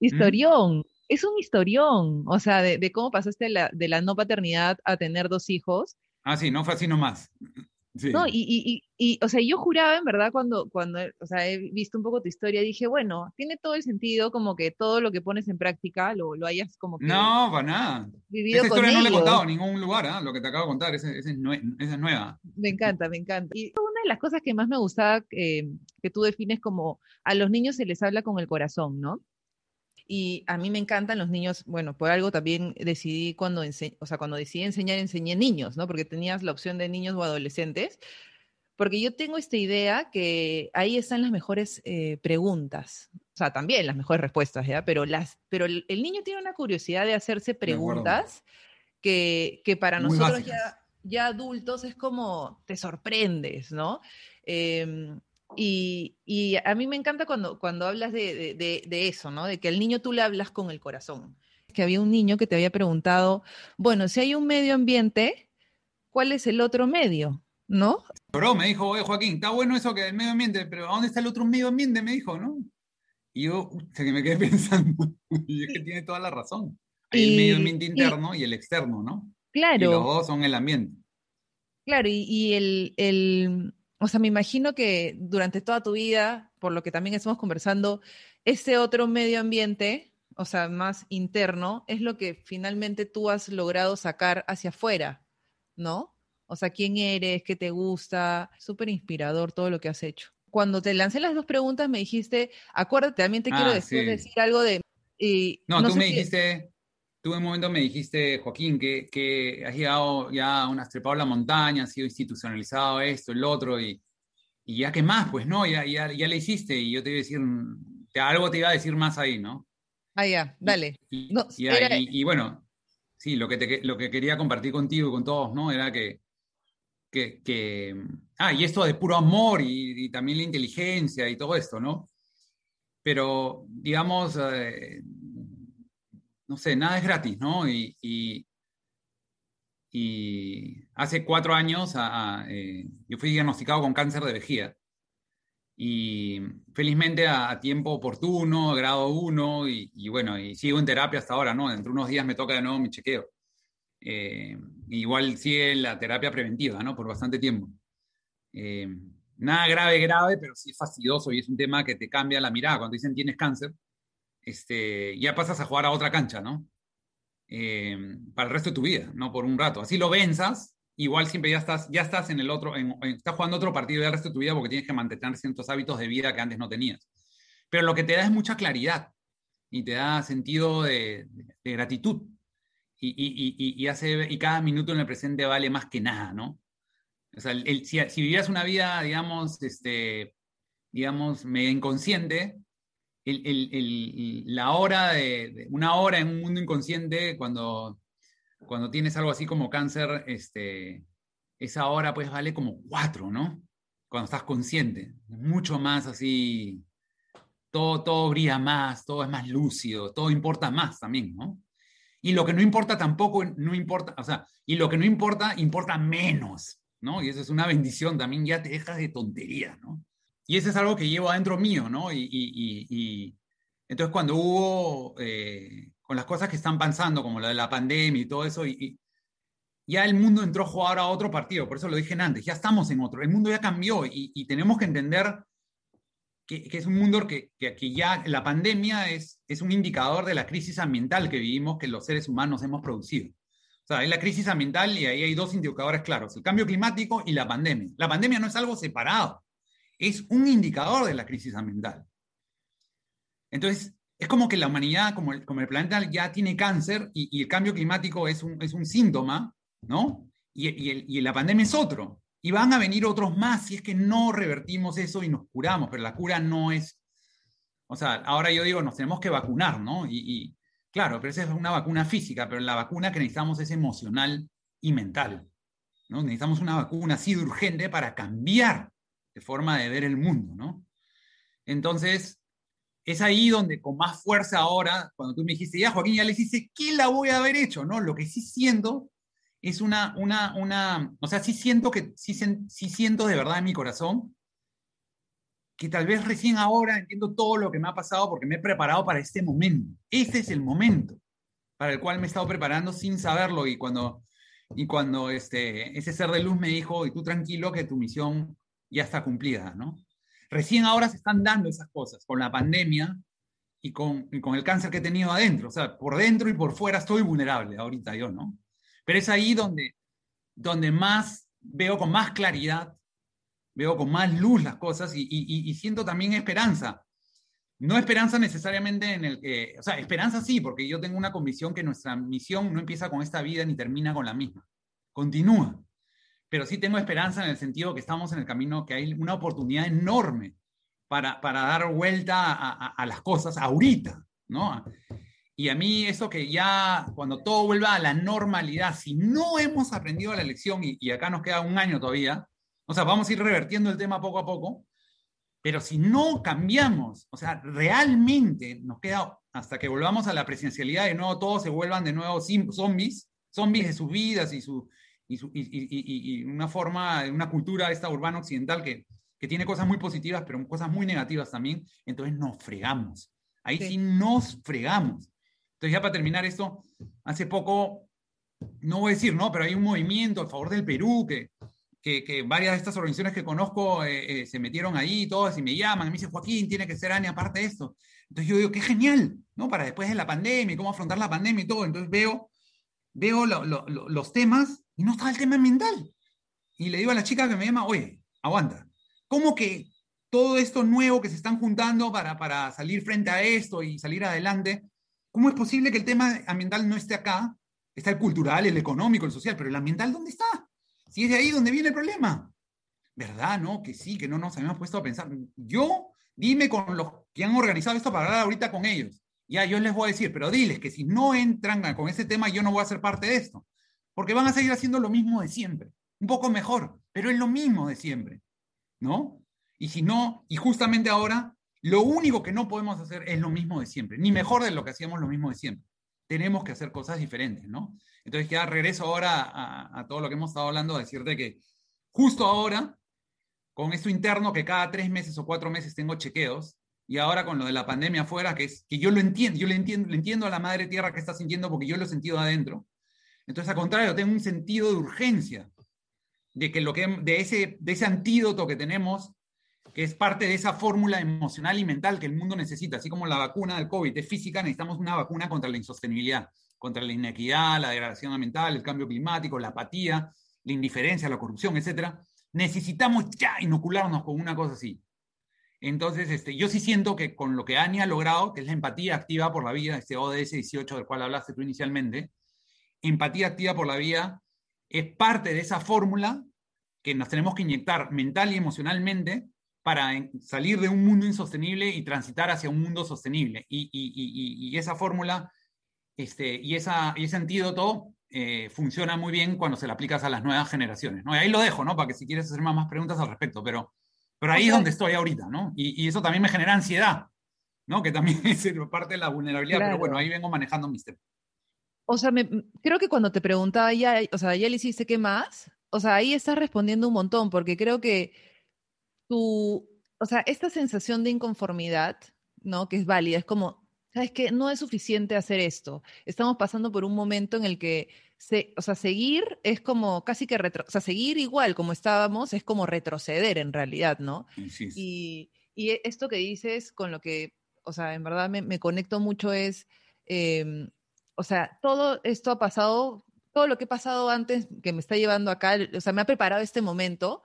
historión, es un historión, o sea, de, cómo pasaste de la no paternidad a tener dos hijos. Ah, sí, no fue así nomás. <laughs> No, y, y, y, o sea, yo juraba en verdad cuando, cuando, o sea, he visto un poco tu historia, dije, bueno, tiene todo el sentido como que todo lo que pones en práctica lo, lo hayas como que... No, para nada. Esa historia no la he contado en ningún lugar, ¿eh? lo que te acabo de contar, esa, es, nueva. Me encanta, me encanta. Y una de las cosas que más me gustaba eh, que tú defines como a los niños se les habla con el corazón, ¿no? Y a mí me encantan los niños, bueno, por algo también decidí cuando, o sea, cuando decidí enseñar, enseñé niños, ¿no? Porque tenías la opción de niños o adolescentes. Porque yo tengo esta idea que ahí están las mejores eh, preguntas, o sea, también las mejores respuestas, ¿ya? Pero, las, pero el, niño tiene una curiosidad de hacerse preguntas que, que, para nosotros ya, ya, adultos es como te sorprendes, ¿no? Eh, y, y, a mí me encanta cuando, cuando hablas de, de, de, eso, ¿no? De que al niño tú le hablas con el corazón. Que había un niño que te había preguntado, bueno, si hay un medio ambiente, ¿cuál es el otro medio? ¿No? Pero me dijo, oye Joaquín, está bueno eso que el medio ambiente, pero ¿dónde está el otro medio ambiente? Me dijo, ¿no? Y yo, que me quedé <laughs> pensando, y es que tiene toda la razón. Hay el medio ambiente interno y, y, el externo, ¿no? Claro. Y los dos son el ambiente. Claro, y, y el, el o sea, me imagino que durante toda tu vida, por lo que también estamos conversando, ese otro medio ambiente, o sea, más interno, es lo que finalmente tú has logrado sacar hacia afuera, ¿no? O sea, quién eres, qué te gusta, súper inspirador todo lo que has hecho. Cuando te lancé las dos preguntas me dijiste, acuérdate, también te quiero ah, decir, algo de... no, tú me dijiste, tú en un momento me dijiste, Joaquín, que, que has llegado ya a una trepado la montaña, has sido institucionalizado esto, el otro, y, y ya qué más, pues no, ya, ya, ya le hiciste, y yo te iba a decir, te, algo te iba a decir más ahí, ¿no? Ah, ya, dale. Y, y, bueno, sí, lo que, te, lo que quería compartir contigo y con todos, ¿no? Era que, que, que ah, y esto de puro amor y, y, también la inteligencia y todo esto, ¿no? Pero, digamos, eh, no sé, nada es gratis, ¿no? Y, y, hace cuatro años eh, yo fui diagnosticado con cáncer de vejiga. Y felizmente a, tiempo oportuno, grado 1, y, bueno, y sigo en terapia hasta ahora, ¿no? Dentro de unos días me toca de nuevo mi chequeo. Eh, igual sigue la terapia preventiva, ¿no? Por bastante tiempo. Eh, nada grave, grave, pero sí es fastidioso y es un tema que te cambia la mirada. Cuando dicen tienes cáncer, este, ya pasas a jugar a otra cancha, ¿no? Eh, para el resto de tu vida, no por un rato. Así lo venzas, igual siempre ya estás, ya estás en el otro, estás jugando otro partido del resto de tu vida porque tienes que mantener ciertos hábitos de vida que antes no tenías. Pero lo que te da es mucha claridad y te da sentido de, gratitud. Y, y, hace, y cada minuto en el presente vale más que nada, ¿no? O sea, el, si, si, vivías una vida, digamos, este, digamos, medio inconsciente, la hora de, una hora en un mundo inconsciente, cuando, cuando tienes algo así como cáncer, este, esa hora pues vale como cuatro, ¿no? Cuando estás consciente, mucho más así, todo, todo brilla más, todo es más lúcido, todo importa más también, ¿no? Y lo que no importa tampoco, no importa, o sea, y lo que no importa, importa menos, ¿no? Y eso es una bendición también, ya te dejas de tontería, ¿no? Y eso es algo que llevo adentro mío, ¿no? Y, y, y entonces cuando hubo, eh, con las cosas que están pasando, como lo de la pandemia y todo eso, y, ya el mundo entró a jugar a otro partido, por eso lo dije antes, ya estamos en otro, el mundo ya cambió y, tenemos que entender que, que es un mundo que, que, que, ya la pandemia es, es un indicador de la crisis ambiental que vivimos, que los seres humanos hemos producido. O sea, hay la crisis ambiental y ahí hay dos indicadores claros, el cambio climático y la pandemia. La pandemia no es algo separado es un indicador de la crisis ambiental. Entonces, es como que la humanidad, como el, como el planeta ya tiene cáncer y, el cambio climático es un, es un síntoma, ¿no? Y, y, la pandemia es otro. Y van a venir otros más si es que no revertimos eso y nos curamos, pero la cura no es... O sea, ahora yo digo, nos tenemos que vacunar, ¿no? Y, claro, pero esa es una vacuna física, pero la vacuna que necesitamos es emocional y mental. ¿no? Necesitamos una vacuna así de urgente para cambiar forma de ver el mundo, ¿no? Entonces, es ahí donde con más fuerza ahora, cuando tú me dijiste, ya Joaquín, ya le dijiste, ¿qué la voy a haber hecho? ¿no? Lo que sí siento es una, una, una, o sea, sí siento que, sí, sí siento de verdad en mi corazón que tal vez recién ahora entiendo todo lo que me ha pasado porque me he preparado para este momento. Este es el momento para el cual me he estado preparando sin saberlo y cuando, y cuando este, ese ser de luz me dijo, y tú tranquilo que tu misión ya está cumplida, ¿no? Recién ahora se están dando esas cosas con la pandemia y con, con el cáncer que he tenido adentro. O sea, por dentro y por fuera estoy vulnerable ahorita yo, ¿no? Pero es ahí donde, donde más veo con más claridad, veo con más luz las cosas y, y, y siento también esperanza. No esperanza necesariamente en el que, o sea, esperanza sí, porque yo tengo una convicción que nuestra misión no empieza con esta vida ni termina con la misma. Continúa pero sí tengo esperanza en el sentido que estamos en el camino, que hay una oportunidad enorme para, para dar vuelta a, las cosas ahorita, ¿no? Y a mí eso que ya cuando todo vuelva a la normalidad, si no hemos aprendido la lección, y, y acá nos queda un año todavía, o sea, vamos a ir revertiendo el tema poco a poco, pero si no cambiamos, o sea, realmente nos queda hasta que volvamos a la presencialidad de nuevo, todos se vuelvan de nuevo zombies, zombies de sus vidas y, su, y, una forma, una cultura esta urbana occidental que, que tiene cosas muy positivas, pero cosas muy negativas también, entonces nos fregamos. Ahí sí. nos fregamos. Entonces ya para terminar esto, hace poco, no voy a decir, ¿no? Pero hay un movimiento a favor del Perú que, que, que, varias de estas organizaciones que conozco eh, eh, se metieron ahí, todas, y me llaman, y me dicen, Joaquín, tiene que ser ANE aparte de esto. Entonces yo digo, qué genial, ¿no? Para después de la pandemia, cómo afrontar la pandemia y todo. Entonces veo, veo lo, lo, los temas y no estaba el tema ambiental. Y le digo a la chica que me llama, oye, aguanta, ¿cómo que todo esto nuevo que se están juntando para, para salir frente a esto y salir adelante, ¿cómo es posible que el tema ambiental no esté acá? Está el cultural, el económico, el social, pero el ambiental, ¿dónde está? Si es de ahí donde viene el problema. ¿Verdad? No, que sí, que no nos habíamos puesto a pensar. Yo, dime con los que han organizado esto para hablar ahorita con ellos. Ya, yo les voy a decir, pero diles que si no entran con ese tema, yo no voy a ser parte de esto. Porque van a seguir haciendo lo mismo de siempre. Un poco mejor, pero es lo mismo de siempre. ¿No? Y si no, y justamente ahora, lo único que no podemos hacer es lo mismo de siempre, ni mejor de lo que hacíamos lo mismo de siempre. Tenemos que hacer cosas diferentes, ¿no? Entonces ya regreso ahora a, todo lo que hemos estado hablando, a decirte que justo ahora, con esto interno que cada tres meses o cuatro meses tengo chequeos, y ahora con lo de la pandemia afuera, que es que yo lo entiendo, yo le entiendo, le entiendo a la madre tierra que está sintiendo porque yo lo he sentido adentro. Entonces, al contrario, tengo un sentido de urgencia de que lo que de ese de ese antídoto que tenemos que es parte de esa fórmula emocional y mental que el mundo necesita, así como la vacuna del COVID es física, necesitamos una vacuna contra la insostenibilidad, contra la inequidad, la degradación ambiental, el cambio climático, la apatía, la indiferencia, la corrupción, etc. Necesitamos ya inocularnos con una cosa así. Entonces, este, yo sí siento que con lo que Ani ha logrado, que es la empatía activa por la vida, este ODS 18 del cual hablaste tú inicialmente, empatía activa por la vida es parte de esa fórmula que nos tenemos que inyectar mental y emocionalmente para salir de un mundo insostenible y transitar hacia un mundo sostenible. Y, y, y, y esa fórmula este, y, esa, y ese antídoto eh, funciona muy bien cuando se la aplicas a las nuevas generaciones. ¿no? Y ahí lo dejo, ¿no? Para que si quieres hacer más, más preguntas al respecto, pero pero ahí es donde estoy ahorita, ¿no? Y, eso también me genera ansiedad, ¿no? Que también <laughs> es parte de la vulnerabilidad, pero bueno, ahí vengo manejando mis temas. O sea, me, creo que cuando te preguntaba ya, o sea, ya le hiciste qué más, o sea, ahí estás respondiendo un montón, porque creo que tu, o sea, esta sensación de inconformidad, ¿no? Que es válida, es como, ¿sabes qué? No es suficiente hacer esto. Estamos pasando por un momento en el que o sea, seguir es como casi que retro, o sea, seguir igual como estábamos es como retroceder en realidad, ¿no? Y, y, esto que dices con lo que, o sea, en verdad me, conecto mucho es, em, o sea, todo esto ha pasado, todo lo que ha pasado antes que me está llevando acá, o sea, me ha preparado este momento.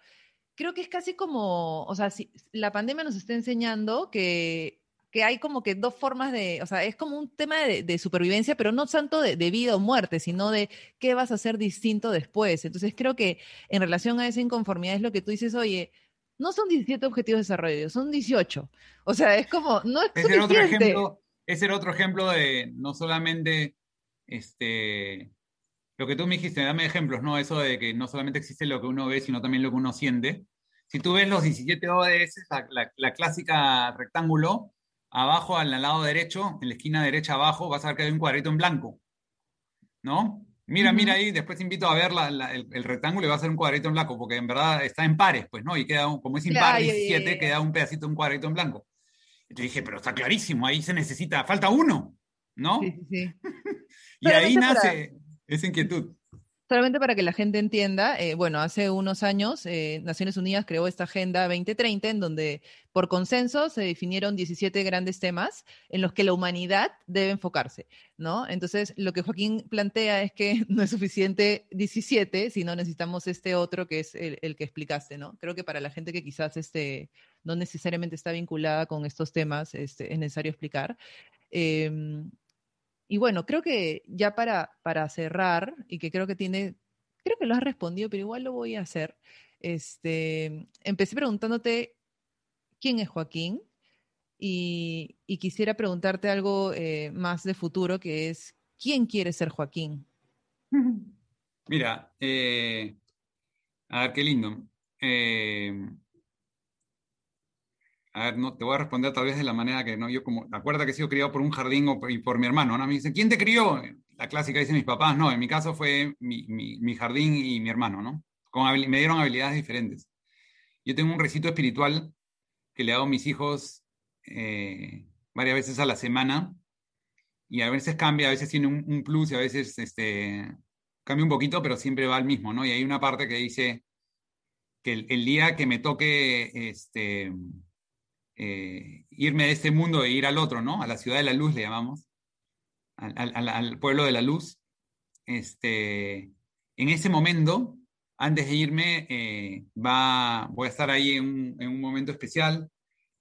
Creo que es casi como, o sea, si la pandemia nos está enseñando que que hay como que dos formas de, o sea, es como un tema de, supervivencia, pero no tanto de, vida o muerte, sino de qué vas a hacer distinto después. Entonces creo que en relación a esa inconformidad es lo que tú dices, oye, no son 17 objetivos de desarrollo, son 18. O sea, es como, no es ese otro ejemplo, ese era otro ejemplo de no solamente, este, lo que tú me dijiste, dame ejemplos, ¿no? Eso de que no solamente existe lo que uno ve, sino también lo que uno siente. Si tú ves los 17 ODS, la, la clásica rectángulo, abajo al lado derecho, en la esquina derecha abajo, vas a ver que hay un cuadrito en blanco. ¿No? Mira, mira ahí, después te invito a ver el, rectángulo y va a ser un cuadrito en blanco, porque en verdad está en pares, pues, ¿no? Y queda, como es impar 17, queda un pedacito, un cuadrito en blanco. Y te dije, pero está clarísimo, ahí se necesita, falta uno, ¿no? Sí, sí. <laughs> y ahí nace esa inquietud. Solamente para que la gente entienda, eh, bueno, hace unos años eh, Naciones Unidas creó esta Agenda 2030 en donde por consenso se definieron 17 grandes temas en los que la humanidad debe enfocarse, ¿no? Entonces, lo que Joaquín plantea es que <laughs> no es suficiente 17, sino necesitamos este otro que es el, que explicaste, ¿no? Creo que para la gente que quizás este, no necesariamente está vinculada con estos temas, este, es necesario explicar. Em, y bueno, creo que ya para, para cerrar, y que creo que tiene, creo que lo has respondido, pero igual lo voy a hacer. Este, empecé preguntándote quién es Joaquín y, quisiera preguntarte algo eh, más de futuro, que es, ¿quién quiere ser Joaquín? <laughs> Mira, eh, a ver, qué lindo. Eh, a ver, no, te voy a responder tal vez de la manera que no, yo como, acuerda que he sido criado por un jardín o por, y por mi hermano, ¿no? Me dicen, ¿quién te crió? La clásica dice mis papás, no, en mi caso fue mi, mi, jardín y mi hermano, ¿no? Con, me dieron habilidades diferentes. Yo tengo un recito espiritual que le hago a mis hijos eh, varias veces a la semana y a veces cambia, a veces tiene un, plus y a veces este, cambia un poquito, pero siempre va al mismo, ¿no? Y hay una parte que dice que el, el día que me toque este, eh, irme de este mundo e ir al otro, ¿no? A la ciudad de la luz le llamamos, al, pueblo de la luz. Este, en ese momento, antes de irme, eh, va, voy a estar ahí en un, momento especial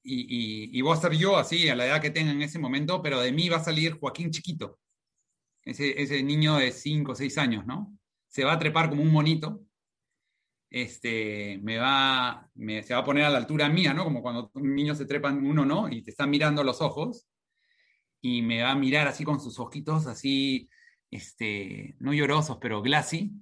y, voy a ser yo así, a la edad que tenga en ese momento, pero de mí va a salir Joaquín chiquito, ese, ese niño de 5 o 6 años, ¿no? Se va a trepar como un monito, este, me va, me, se va a poner a la altura mía, ¿no? Como cuando un niño se trepan uno, ¿no? Y te están mirando los ojos, y me va a mirar así con sus ojitos, así, este, no llorosos, pero glassy,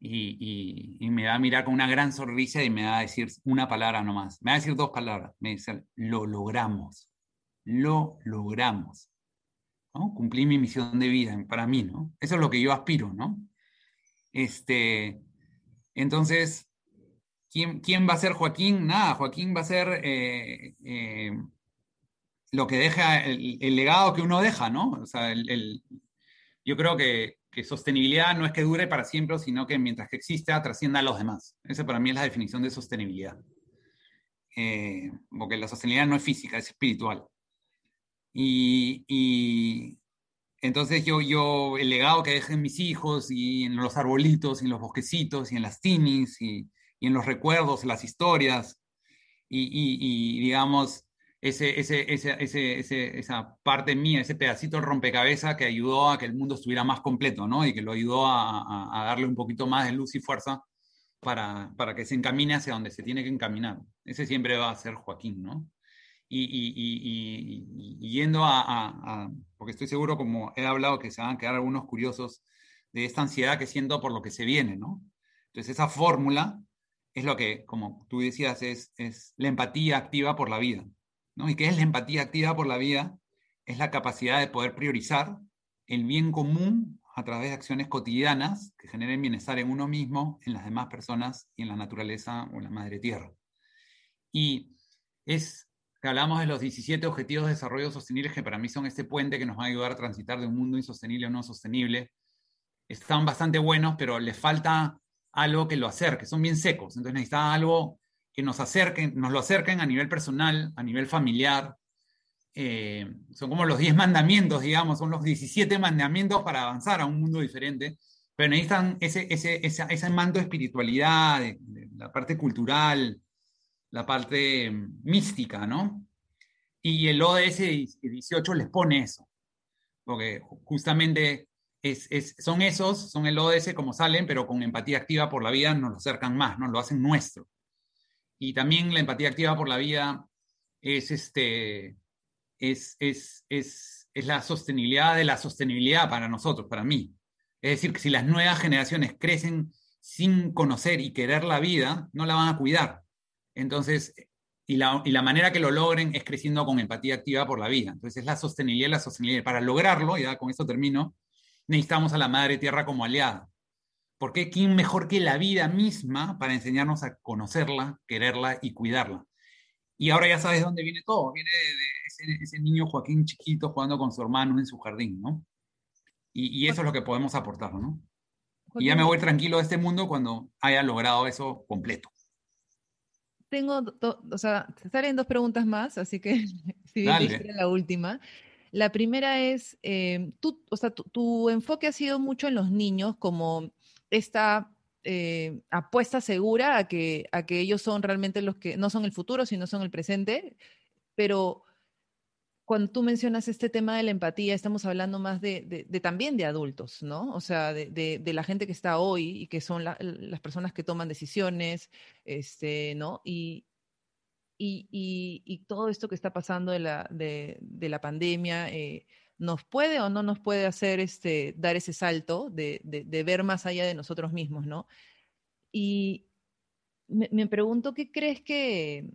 y, me va a mirar con una gran sonrisa y me va a decir una palabra nomás. Me va a decir dos palabras. Me dice, lo logramos. Lo logramos. ¿no? Cumplí mi misión de vida para mí, ¿no? Eso es lo que yo aspiro, ¿no? Este, entonces, ¿quién, quién va a ser Joaquín? Nada, Joaquín va a ser eh, eh, lo que deja, el, legado que uno deja, ¿no? O sea, el, yo creo que que sostenibilidad no es que dure para siempre, sino que mientras que exista, trascienda a los demás. Esa para mí es la definición de sostenibilidad. Eh, porque la sostenibilidad no es física, es espiritual. Y, entonces yo, yo, el legado que dejen mis hijos y en los arbolitos, y en los bosquecitos, y en las tinis, y, y en los recuerdos, las historias, y, y digamos, ese, ese, ese, esa parte mía, ese pedacito de rompecabezas que ayudó a que el mundo estuviera más completo, ¿no? Y que lo ayudó a, a, darle un poquito más de luz y fuerza para, para, que se encamine hacia donde se tiene que encaminar. Ese siempre va a ser Joaquín, ¿no? Y, y, yendo a, porque estoy seguro, como he hablado, que se van a quedar algunos curiosos de esta ansiedad que siento por lo que se viene, ¿no? Entonces, esa fórmula es lo que, como tú decías, es, es la empatía activa por la vida. ¿Y qué es la empatía activa por la vida? Es la capacidad de poder priorizar el bien común a través de acciones cotidianas que generen bienestar en uno mismo, en las demás personas y en la naturaleza o en la madre tierra. Y es que hablamos de los 17 Objetivos de Desarrollo Sostenible, que para mí son este puente que nos va a ayudar a transitar de un mundo insostenible a no sostenible. Están bastante buenos, pero les falta algo que lo acerque, son bien secos, entonces necesita algo que nos acerquen, nos lo acerquen a nivel personal, a nivel familiar. Eh, son como los 10 mandamientos, digamos, son los 17 mandamientos para avanzar a un mundo diferente, pero necesitan ese, ese, ese manto de espiritualidad, la parte cultural, la parte mística, ¿no? Y el ODS 18 les pone eso, porque justamente son esos, son el ODS como salen, pero con empatía activa por la vida nos lo acercan más, nos lo hacen nuestro. Y también la empatía activa por la vida es, este, es, es, es, es la sostenibilidad de la sostenibilidad para nosotros, para mí. Es decir, que si las nuevas generaciones crecen sin conocer y querer la vida, no la van a cuidar. Entonces, y la, y la, manera que lo logren es creciendo con empatía activa por la vida. Entonces, es la sostenibilidad y la sostenibilidad. Para lograrlo, ya con esto termino, necesitamos a la Madre Tierra como aliada. Porque ¿quién mejor que la vida misma para enseñarnos a conocerla, quererla y cuidarla? Y ahora ya sabes dónde viene todo. Viene de ese, niño Joaquín chiquito jugando con su hermano en su jardín, ¿no? Y, eso es lo que podemos aportar, ¿no? Y ya me voy tranquilo de este mundo cuando haya logrado eso completo. Tengo, o sea, salen dos preguntas más, así que <laughs> si bien la última. La primera es, eh, tú, o sea, tu, enfoque ha sido mucho en los niños como esta eh, apuesta segura a que, a que ellos son realmente los que no son el futuro, sino son el presente, pero cuando tú mencionas este tema de la empatía, estamos hablando más de, también de adultos, ¿no? O sea, de, la gente que está hoy y que son las personas que toman decisiones, este, ¿no? Y, todo esto que está pasando de la, de, la pandemia, eh, nos puede o no nos puede hacer este, dar ese salto de, ver más allá de nosotros mismos, ¿no? Y me, pregunto, ¿qué crees que,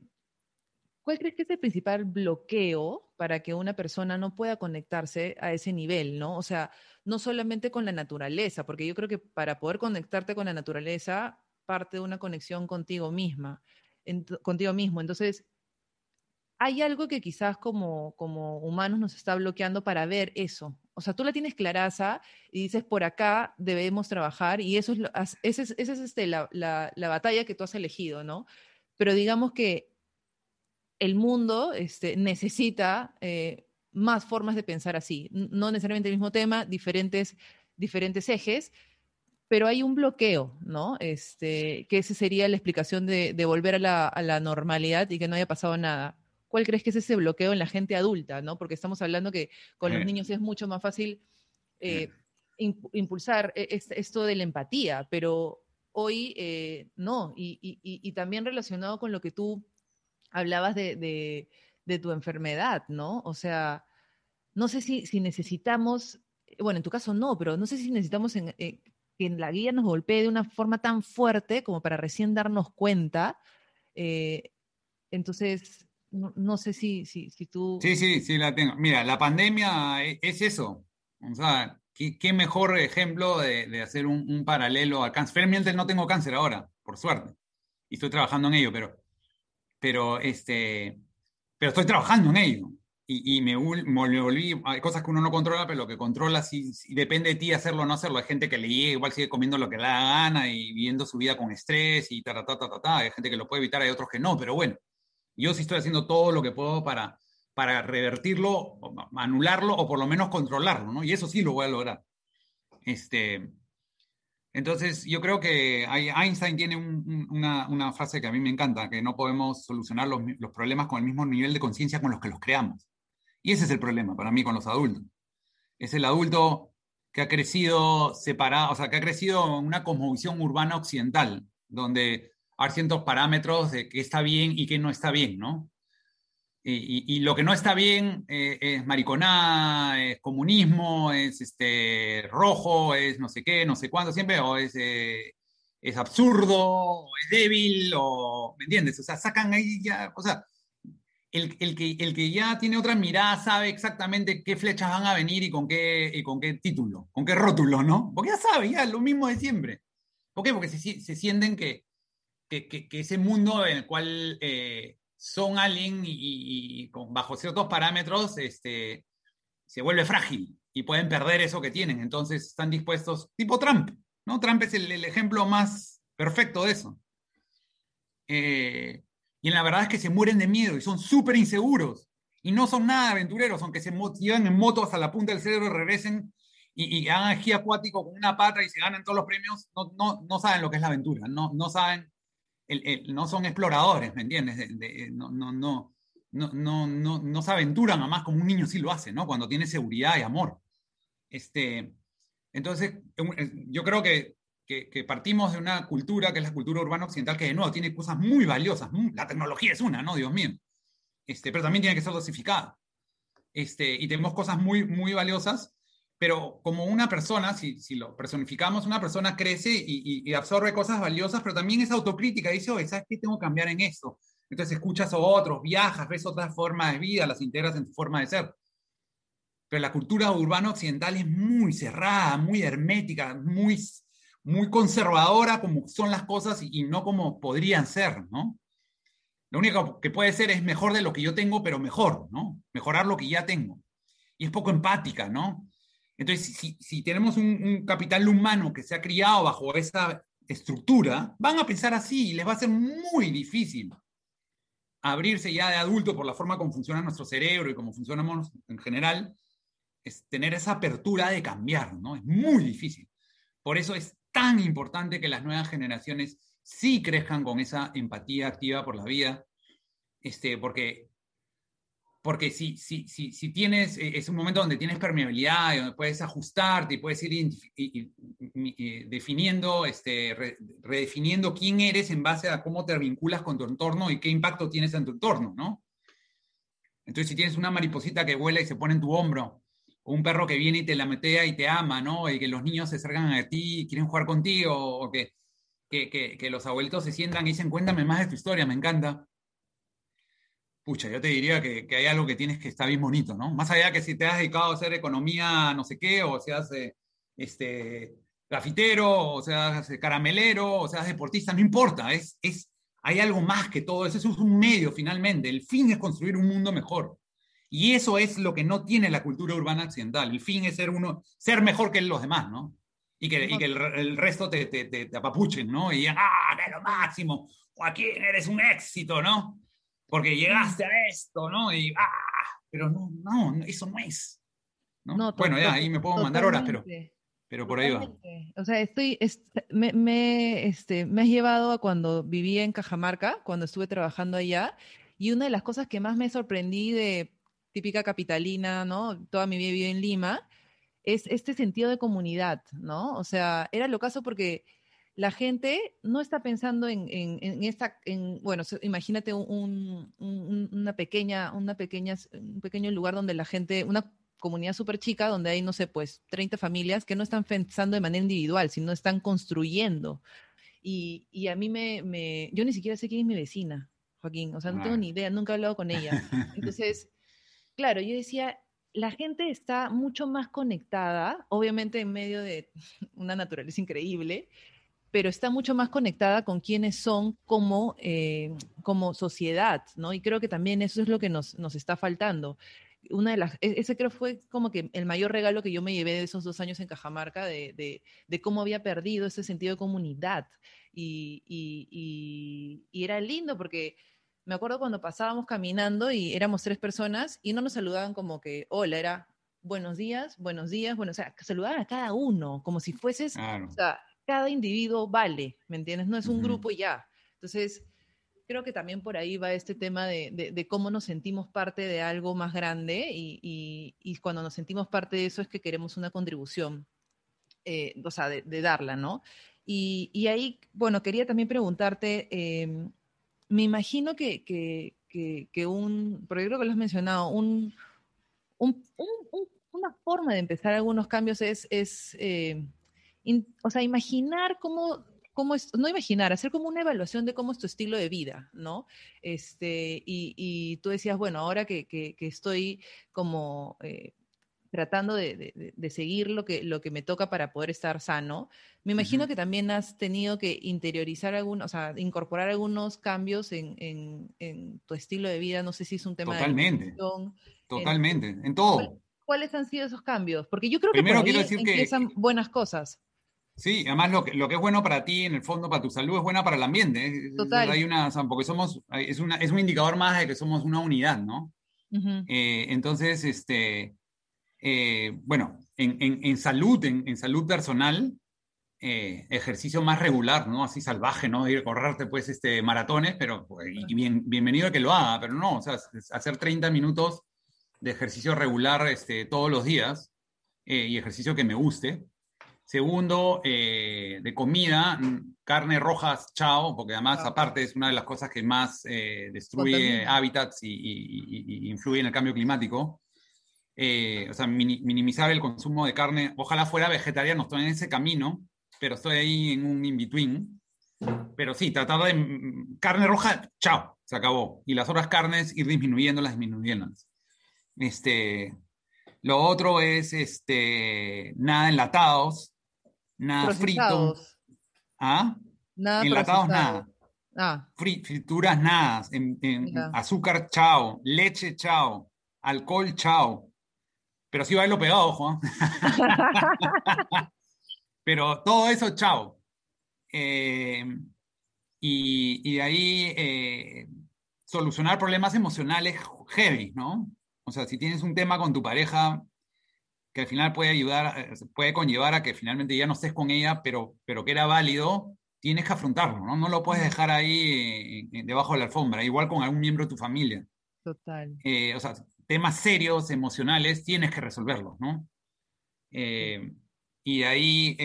cuál crees que es el principal bloqueo para que una persona no pueda conectarse a ese nivel, ¿no? O sea, no solamente con la naturaleza, porque yo creo que para poder conectarte con la naturaleza parte de una conexión contigo misma, contigo mismo. Entonces, hay algo que quizás como, como humanos nos está bloqueando para ver eso. O sea, tú la tienes claraza y dices, por acá debemos trabajar y eso es, esa es, es este, la, la, batalla que tú has elegido, ¿no? Pero digamos que el mundo este, necesita eh, más formas de pensar así. No necesariamente el mismo tema, diferentes, diferentes ejes, pero hay un bloqueo, ¿no? Este, que esa sería la explicación de, de volver a la, a la normalidad y que no haya pasado nada cuál crees que es ese bloqueo en la gente adulta, ¿no? Porque estamos hablando que con los niños es mucho más fácil eh, impulsar e, esto de la empatía, pero hoy eh, no. Y, también relacionado con lo que tú hablabas de, tu enfermedad, ¿no? O sea, no sé si, necesitamos, bueno, en tu caso no, pero no sé si necesitamos en, eh, que la guía nos golpee de una forma tan fuerte como para recién darnos cuenta. Eh, entonces, no, sé si, si, si, tú... Sí, sí, sí, la tengo. Mira, la pandemia e, es eso. O sea, qué, mejor ejemplo de, hacer un, paralelo al cáncer. Felizmente no tengo cáncer ahora, por suerte. Y estoy trabajando en ello, pero, pero, este, pero estoy trabajando en ello y, me, volví, hay cosas que uno no controla, pero lo que controla sí, depende de ti hacerlo o no hacerlo. Hay gente que le llega, igual sigue comiendo lo que le da gana y viviendo su vida con estrés y ta, ta, ta, ta, ta, Hay gente que lo puede evitar, hay otros que no, pero bueno, yo sí estoy haciendo todo lo que puedo para, para revertirlo, anularlo o por lo menos controlarlo, ¿no? Y eso sí lo voy a lograr. Este, entonces, yo creo que Einstein tiene una, frase que a mí me encanta, que no podemos solucionar los, los problemas con el mismo nivel de conciencia con los que los creamos. Y ese es el problema para mí con los adultos. Es el adulto que ha crecido separado, o sea, que ha crecido en una cosmovisión urbana occidental, donde hay ciertos parámetros de qué está bien y qué no está bien, ¿no? Y, lo que no está bien eh, es mariconá, es comunismo, es este, rojo, es no sé qué, no sé cuándo, siempre, o es, eh, es absurdo, o es débil, o, ¿me entiendes? O sea, sacan ahí ya, o sea, el, que, el que ya tiene otra mirada sabe exactamente qué flechas van a venir y con qué, y con qué título, con qué rótulo, ¿no? Porque ya sabe, ya lo mismo de siempre. ¿Por qué? Porque se, se sienten que, que, que, ese mundo en el cual eh, son alguien y, bajo ciertos parámetros este, se vuelve frágil y pueden perder eso que tienen. Entonces están dispuestos, tipo Trump, ¿no? Trump es el, ejemplo más perfecto de eso. Eh, y la verdad es que se mueren de miedo y son súper inseguros. Y no son nada aventureros, aunque se llevan en moto hasta la punta del cerebro, regresen y, y hagan esquí acuático con una pata y se ganan todos los premios, no, no, no saben lo que es la aventura, no, no saben, el, no son exploradores, ¿me entiendes? no, no, no, no, no, no, no se aventuran a más como un niño sí lo hace, ¿no? Cuando tiene seguridad y amor. Este, entonces, yo creo que que, partimos de una cultura que es la cultura urbana occidental, que de nuevo tiene cosas muy valiosas. La tecnología es una, ¿no? Dios mío. Este, pero también tiene que ser dosificada. Este, y tenemos cosas muy, muy valiosas, pero como una persona, si, si lo personificamos, una persona crece y, absorbe cosas valiosas, pero también es autocrítica. Dice, oye, ¿sabes qué tengo que cambiar en esto? Entonces escuchas a otros, viajas, ves otras formas de vida, las integras en tu forma de ser. Pero la cultura urbana occidental es muy cerrada, muy hermética, muy muy conservadora como son las cosas y, no como podrían ser, ¿no? Lo único que puede ser es mejor de lo que yo tengo, pero mejor, ¿no? Mejorar lo que ya tengo. Y es poco empática, ¿no? Entonces, si, tenemos un, capital humano que se ha criado bajo esa estructura, van a pensar así y les va a ser muy difícil abrirse ya de adulto por la forma como funciona nuestro cerebro y cómo funcionamos en general, es tener esa apertura de cambiar, ¿no? Es muy difícil. Por eso es tan importante que las nuevas generaciones sí crezcan con esa empatía activa por la vida, este, porque, porque si, si, si, si tienes, eh, es un momento donde tienes permeabilidad donde puedes ajustarte y puedes ir definiendo, este, redefiniendo quién eres en base a cómo te vinculas con tu entorno y qué impacto tienes en tu entorno, ¿no? Entonces, si tienes una mariposita que vuela y se pone en tu hombro, o un perro que viene y te la metea y te ama, ¿no? Y que los niños se acercan a ti y quieren jugar contigo, o que, que, que, los abuelitos se sientan y dicen, cuéntame más de tu historia, me encanta. Pucha, yo te diría que, que hay algo que tienes que estar bien bonito, ¿no? Más allá que si te has dedicado a hacer economía, no sé qué, o seas eh, este, grafitero, o seas caramelero, o seas deportista, no importa, es, es, hay algo más que todo eso, es un medio finalmente, el fin es construir un mundo mejor. Y eso es lo que no tiene la cultura urbana occidental. El fin es ser uno, ser mejor que los demás, ¿no? Y que, y que el, resto te, te, te, apapuchen, ¿no? Y digan, ah, que lo máximo, Joaquín, eres un éxito, ¿no? Porque llegaste a esto, ¿no? Y, ah, pero no, no, eso no es. ¿no? bueno, ya, ahí me puedo mandar horas, pero, pero por ahí va. O sea, estoy, me, me, este, me has llevado a cuando vivía en Cajamarca, cuando estuve trabajando allá, Y una de las cosas que más me sorprendí de típica capitalina, ¿no? Toda mi vida viví en Lima, es este sentido de comunidad, ¿no? O sea, era lo caso porque la gente no está pensando en, esta, en, bueno, imagínate un, una pequeña, una pequeña, un pequeño lugar donde la gente, una comunidad súper chica, donde hay, no sé, pues 30 familias que no están pensando de manera individual, sino están construyendo. Y, y a mí me, me, yo ni siquiera sé quién es mi vecina, Joaquín, o sea, no tengo ni idea, nunca he hablado con ella. <laughs> Entonces, claro, yo decía, la gente está mucho más conectada, obviamente en medio de <laughs> una naturaleza increíble, pero está mucho más conectada con quienes son como, eh, como sociedad, ¿no? Y creo que también eso es lo que nos, nos está faltando. Una de las, e, ese creo fue como que el mayor regalo que yo me llevé de esos dos años en Cajamarca, de, de, de cómo había perdido ese sentido de comunidad. Y, y, y, era lindo porque me acuerdo cuando pasábamos caminando y éramos tres personas y no nos saludaban como que, hola, era buenos días, buenos días, bueno, o sea, saludaban a cada uno, como si fueses, o sea, cada individuo vale, ¿me entiendes? No es un grupo y ya. Entonces, creo que también por ahí va este tema de, cómo nos sentimos parte de algo más grande y, cuando nos sentimos parte de eso es que queremos una contribución, eh, o sea, de, darla, ¿no? Y, ahí, bueno, quería también preguntarte, em, me imagino que, que, un, porque creo que lo has mencionado, un, una forma de empezar algunos cambios es, es eh, o sea, imaginar cómo, cómo es, no imaginar, hacer como una evaluación de cómo es tu estilo de vida, ¿no? Este, y, tú decías, bueno, ahora que, que, estoy como eh, tratando de, de, seguir lo que, lo que me toca para poder estar sano, me imagino que también has tenido que interiorizar algunos, o sea, incorporar algunos cambios en, en, en, tu estilo de vida, no sé si es un tema Totalmente. Totalmente, en, todo. ¿Cuáles han sido esos cambios? Porque yo creo que por ahí empiezan buenas cosas. Sí, además lo que, lo que es bueno para ti, en el fondo, para tu salud, es buena para el ambiente. Total. Hay una, porque somos, es, una, es un indicador más de que somos una unidad, ¿no? Eh, entonces, este, eh, bueno, en, en, salud, en, salud personal, eh, ejercicio más regular, ¿no? Así salvaje, ¿no? Ir a correrte, pues, este, maratones, pero, pues, y bien, bienvenido a que lo haga, pero no, o sea, hacer 30 minutos de ejercicio regular este, todos los días y ejercicio que me guste, Segundo, eh, de comida, mm, carne rojas, chao, porque además, ah, aparte, es una de las cosas que más eh, destruye hábitats y, influye en el cambio climático. Eh, o sea, minimizar el consumo de carne. Ojalá fuera vegetariano, estoy en ese camino, pero estoy ahí en un in-between. Pero sí, tratar de. Mm, carne roja, chao, se acabó. Y las otras carnes, ir disminuyéndolas, disminuyéndolas. Este, lo otro es este, nada enlatados, nada frito. ¿Ah? Nada Enlatados, nada. Ah. frituras, nada. En, azúcar, chao. Leche, chao. Alcohol, chao. Pero sí va lo pegado, ojo. <laughs> Pero todo eso, chao. Eh, y, y, de ahí eh, solucionar problemas emocionales heavy, ¿no? O sea, si tienes un tema con tu pareja, que al final puede ayudar, eh, puede conllevar a que finalmente ya no estés con ella, pero, pero que era válido, tienes que afrontarlo, ¿no? No lo puedes dejar ahí eh, debajo de la alfombra, igual con algún miembro de tu familia. Total. Eh, o sea, temas serios, emocionales, tienes que resolverlos, ¿no? y ahí,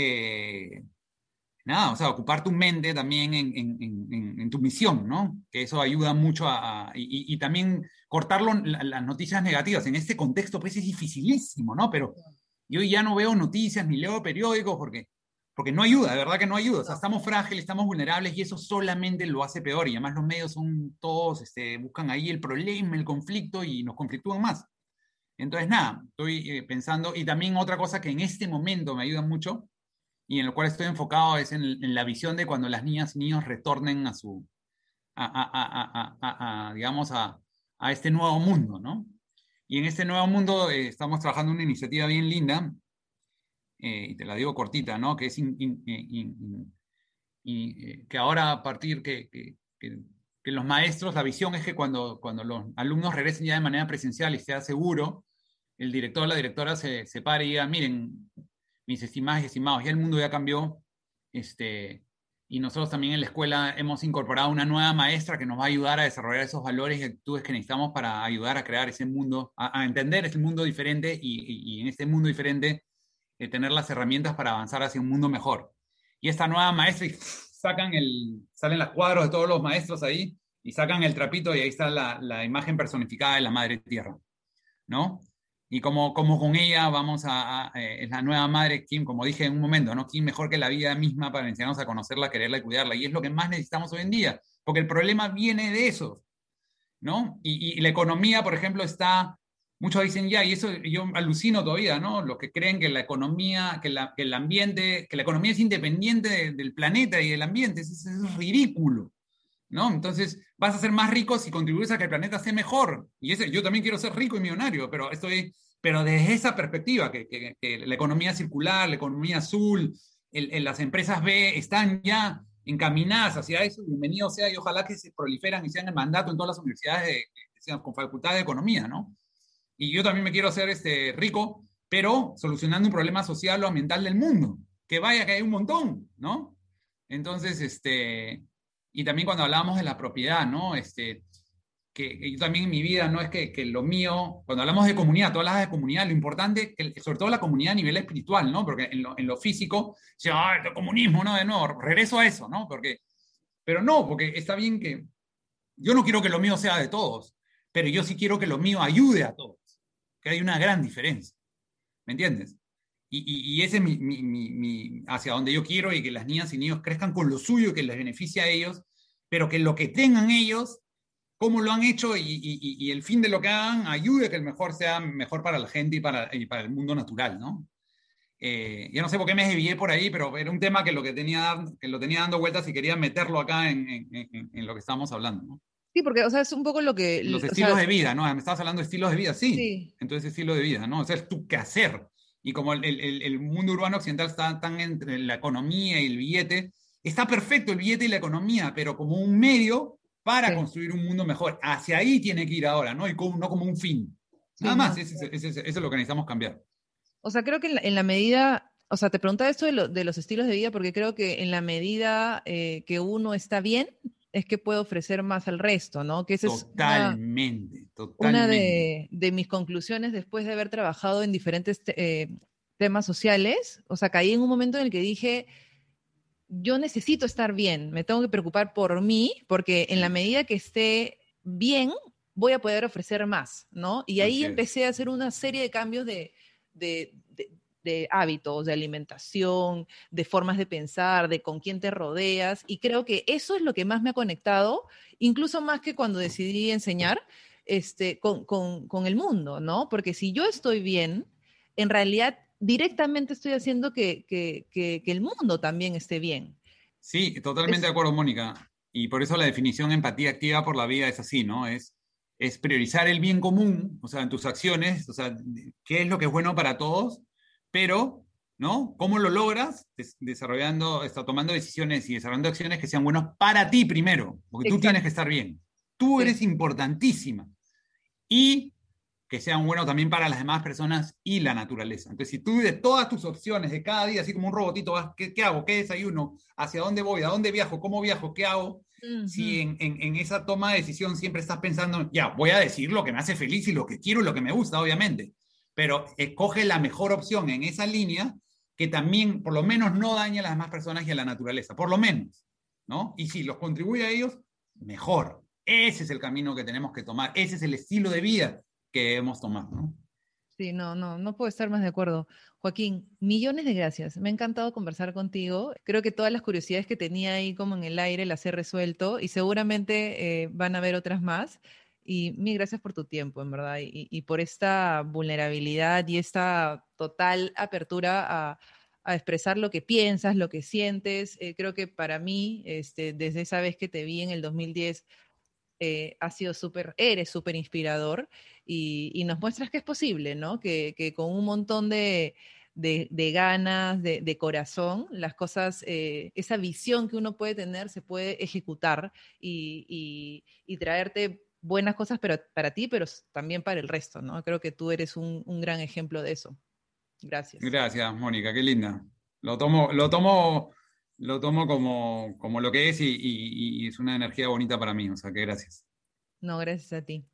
nada, o sea, ocupar tu mente también en, en, en, tu misión, ¿no? Que eso ayuda mucho a... y, y, también cortarlo las noticias negativas. En este contexto, pues es dificilísimo, ¿no? Pero yo ya no veo noticias ni leo periódicos porque, porque no ayuda, de verdad que no ayuda. O sea, estamos frágiles, estamos vulnerables y eso solamente lo hace peor. Y además los medios son todos, este, buscan ahí el problema, el conflicto y nos conflictúan más. Entonces, nada, estoy eh, pensando, y también otra cosa que en este momento me ayuda mucho y en lo cual estoy enfocado es en, la visión de cuando las niñas y niños retornen a su, a, digamos, a, a este nuevo mundo, ¿no? Y en este nuevo mundo eh, estamos trabajando una iniciativa bien linda, eh, y te la digo cortita, ¿no? Que es eh, que ahora a partir que, que, que, los maestros, la visión es que cuando, cuando los alumnos regresen ya de manera presencial y sea seguro, el director o la directora se, se pare y diga, miren, mis estimados y estimados, ya el mundo ya cambió, este, y nosotros también en la escuela hemos incorporado una nueva maestra que nos va a ayudar a desarrollar esos valores y actitudes que necesitamos para ayudar a crear ese mundo, a, entender ese mundo diferente y, y, en este mundo diferente eh, tener las herramientas para avanzar hacia un mundo mejor. Y esta nueva maestra, sacan el, salen los cuadros de todos los maestros ahí y sacan el trapito y ahí está la imagen personificada de la Madre Tierra, ¿no? Y como, como con ella vamos a, eh, es la nueva madre, Kim, como dije en un momento, ¿no? Kim mejor que la vida misma para enseñarnos a conocerla, quererla y cuidarla. Y es lo que más necesitamos hoy en día, porque el problema viene de eso, ¿no? Y, y la economía, por ejemplo, está, muchos dicen ya, y eso yo alucino todavía, ¿no? Los que creen que la economía, que, la, que el ambiente, que la economía es independiente del planeta y del ambiente, eso es ridículo. ¿No? Entonces, vas a ser más rico si contribuyes a que el planeta esté mejor. Y ese, yo también quiero ser rico y millonario, pero estoy, pero desde esa perspectiva, que, la economía circular, la economía azul, las empresas B están ya encaminadas hacia eso, bienvenido sea, y ojalá que se proliferan y sean el mandato en todas las universidades con facultad de economía, ¿no? Y yo también me quiero hacer este, rico, pero solucionando un problema social o ambiental del mundo, que vaya que hay un montón, ¿no? Entonces, este, y también cuando hablábamos de la propiedad, ¿no? Este, que, yo también en mi vida, ¿no? Es que, que, lo mío, cuando hablamos de comunidad, tú hablas de comunidad, lo importante, sobre todo la comunidad a nivel espiritual, ¿no? Porque en lo, en lo físico, se ah, el comunismo, ¿no? De nuevo, regreso a eso, ¿no? Porque, pero no, porque está bien que, yo no quiero que lo mío sea de todos, pero yo sí quiero que lo mío ayude a todos, que hay una gran diferencia, ¿me entiendes? Y, ese es mi, hacia donde yo quiero y que las niñas y niños crezcan con lo suyo que les beneficia a ellos, pero que lo que tengan ellos, cómo lo han hecho y, el fin de lo que hagan ayude a que el mejor sea mejor para la gente y para, para el mundo natural, ¿no? Eh, ya no sé por qué me desvié por ahí, pero era un tema que lo, que tenía, que lo tenía dando vueltas y quería meterlo acá en, en, lo que estábamos hablando, ¿no? Sí, porque, o sea, es un poco lo que... Los estilos de vida, ¿no? Me estabas hablando de estilos de vida, sí. sí. Entonces, estilo de vida, ¿no? O sea, es tu quehacer y como el, el, el, mundo urbano occidental está tan entre la economía y el billete, está perfecto el billete y la economía, pero como un medio para construir un mundo mejor. Hacia ahí tiene que ir ahora, ¿no? Y como, no como un fin. Nada más, eso, es lo que necesitamos cambiar. O sea, creo que en la, medida, o sea, te preguntaba esto de, de, los estilos de vida porque creo que en la medida eh, que uno está bien, es que puedo ofrecer más al resto, ¿no? Que totalmente, es una, totalmente. Una de, mis conclusiones después de haber trabajado en diferentes eh, temas sociales. O sea, caí en un momento en el que dije, yo necesito estar bien, me tengo que preocupar por mí, porque en la medida que esté bien, voy a poder ofrecer más, ¿no? Y ahí empecé a hacer una serie de cambios de, de hábitos, de alimentación, de formas de pensar, de con quién te rodeas. Y creo que eso es lo que más me ha conectado, incluso más que cuando decidí enseñar este, con, con, el mundo, ¿no? Porque si yo estoy bien, en realidad directamente estoy haciendo que, que, que, el mundo también esté bien. Sí, totalmente de acuerdo, Mónica. Y por eso la definición empatía activa por la vida es así, ¿no? Es, es priorizar el bien común, o sea, en tus acciones, o sea, qué es lo que es bueno para todos pero, ¿no? ¿Cómo lo logras? desarrollando, está, tomando decisiones y desarrollando acciones que sean buenas para ti primero, porque tú tienes que estar bien. Tú eres importantísima. Y que sean buenos también para las demás personas y la naturaleza. Entonces, si tú de todas tus opciones de cada día, así como un robotito, vas, ¿qué, hago? ¿Qué desayuno? ¿Hacia dónde voy? ¿A dónde viajo? ¿Cómo viajo? ¿Qué hago? Si en, en, esa toma de decisión siempre estás pensando, ya, voy a decir lo que me hace feliz y lo que quiero y lo que me gusta, obviamente pero escoge la mejor opción en esa línea que también por lo menos no daña a las demás personas y a la naturaleza, por lo menos, ¿no? Y si los contribuye a ellos, mejor. Ese es el camino que tenemos que tomar, ese es el estilo de vida que hemos tomado, ¿no? Sí, no, no, no puedo estar más de acuerdo. Joaquín, millones de gracias. Me ha encantado conversar contigo. Creo que todas las curiosidades que tenía ahí como en el aire las he resuelto y seguramente eh, van a haber otras más. Y mil gracias por tu tiempo, en verdad, y, por esta vulnerabilidad y esta total apertura a, expresar lo que piensas, lo que sientes. Eh, creo que para mí, este, desde esa vez que te vi en el 2010, eh, ha sido súper, eres súper inspirador y, nos muestras que es posible, ¿no? Que, con un montón de, ganas, de, corazón, las cosas, eh, esa visión que uno puede tener se puede ejecutar y, y traerte buenas cosas pero, para ti, pero también para el resto, ¿no? Creo que tú eres un, gran ejemplo de eso. Gracias. Gracias, Mónica, qué linda. Lo tomo, lo tomo lo tomo como, como lo que es y, y es una energía bonita para mí, o sea que gracias. No, gracias a ti.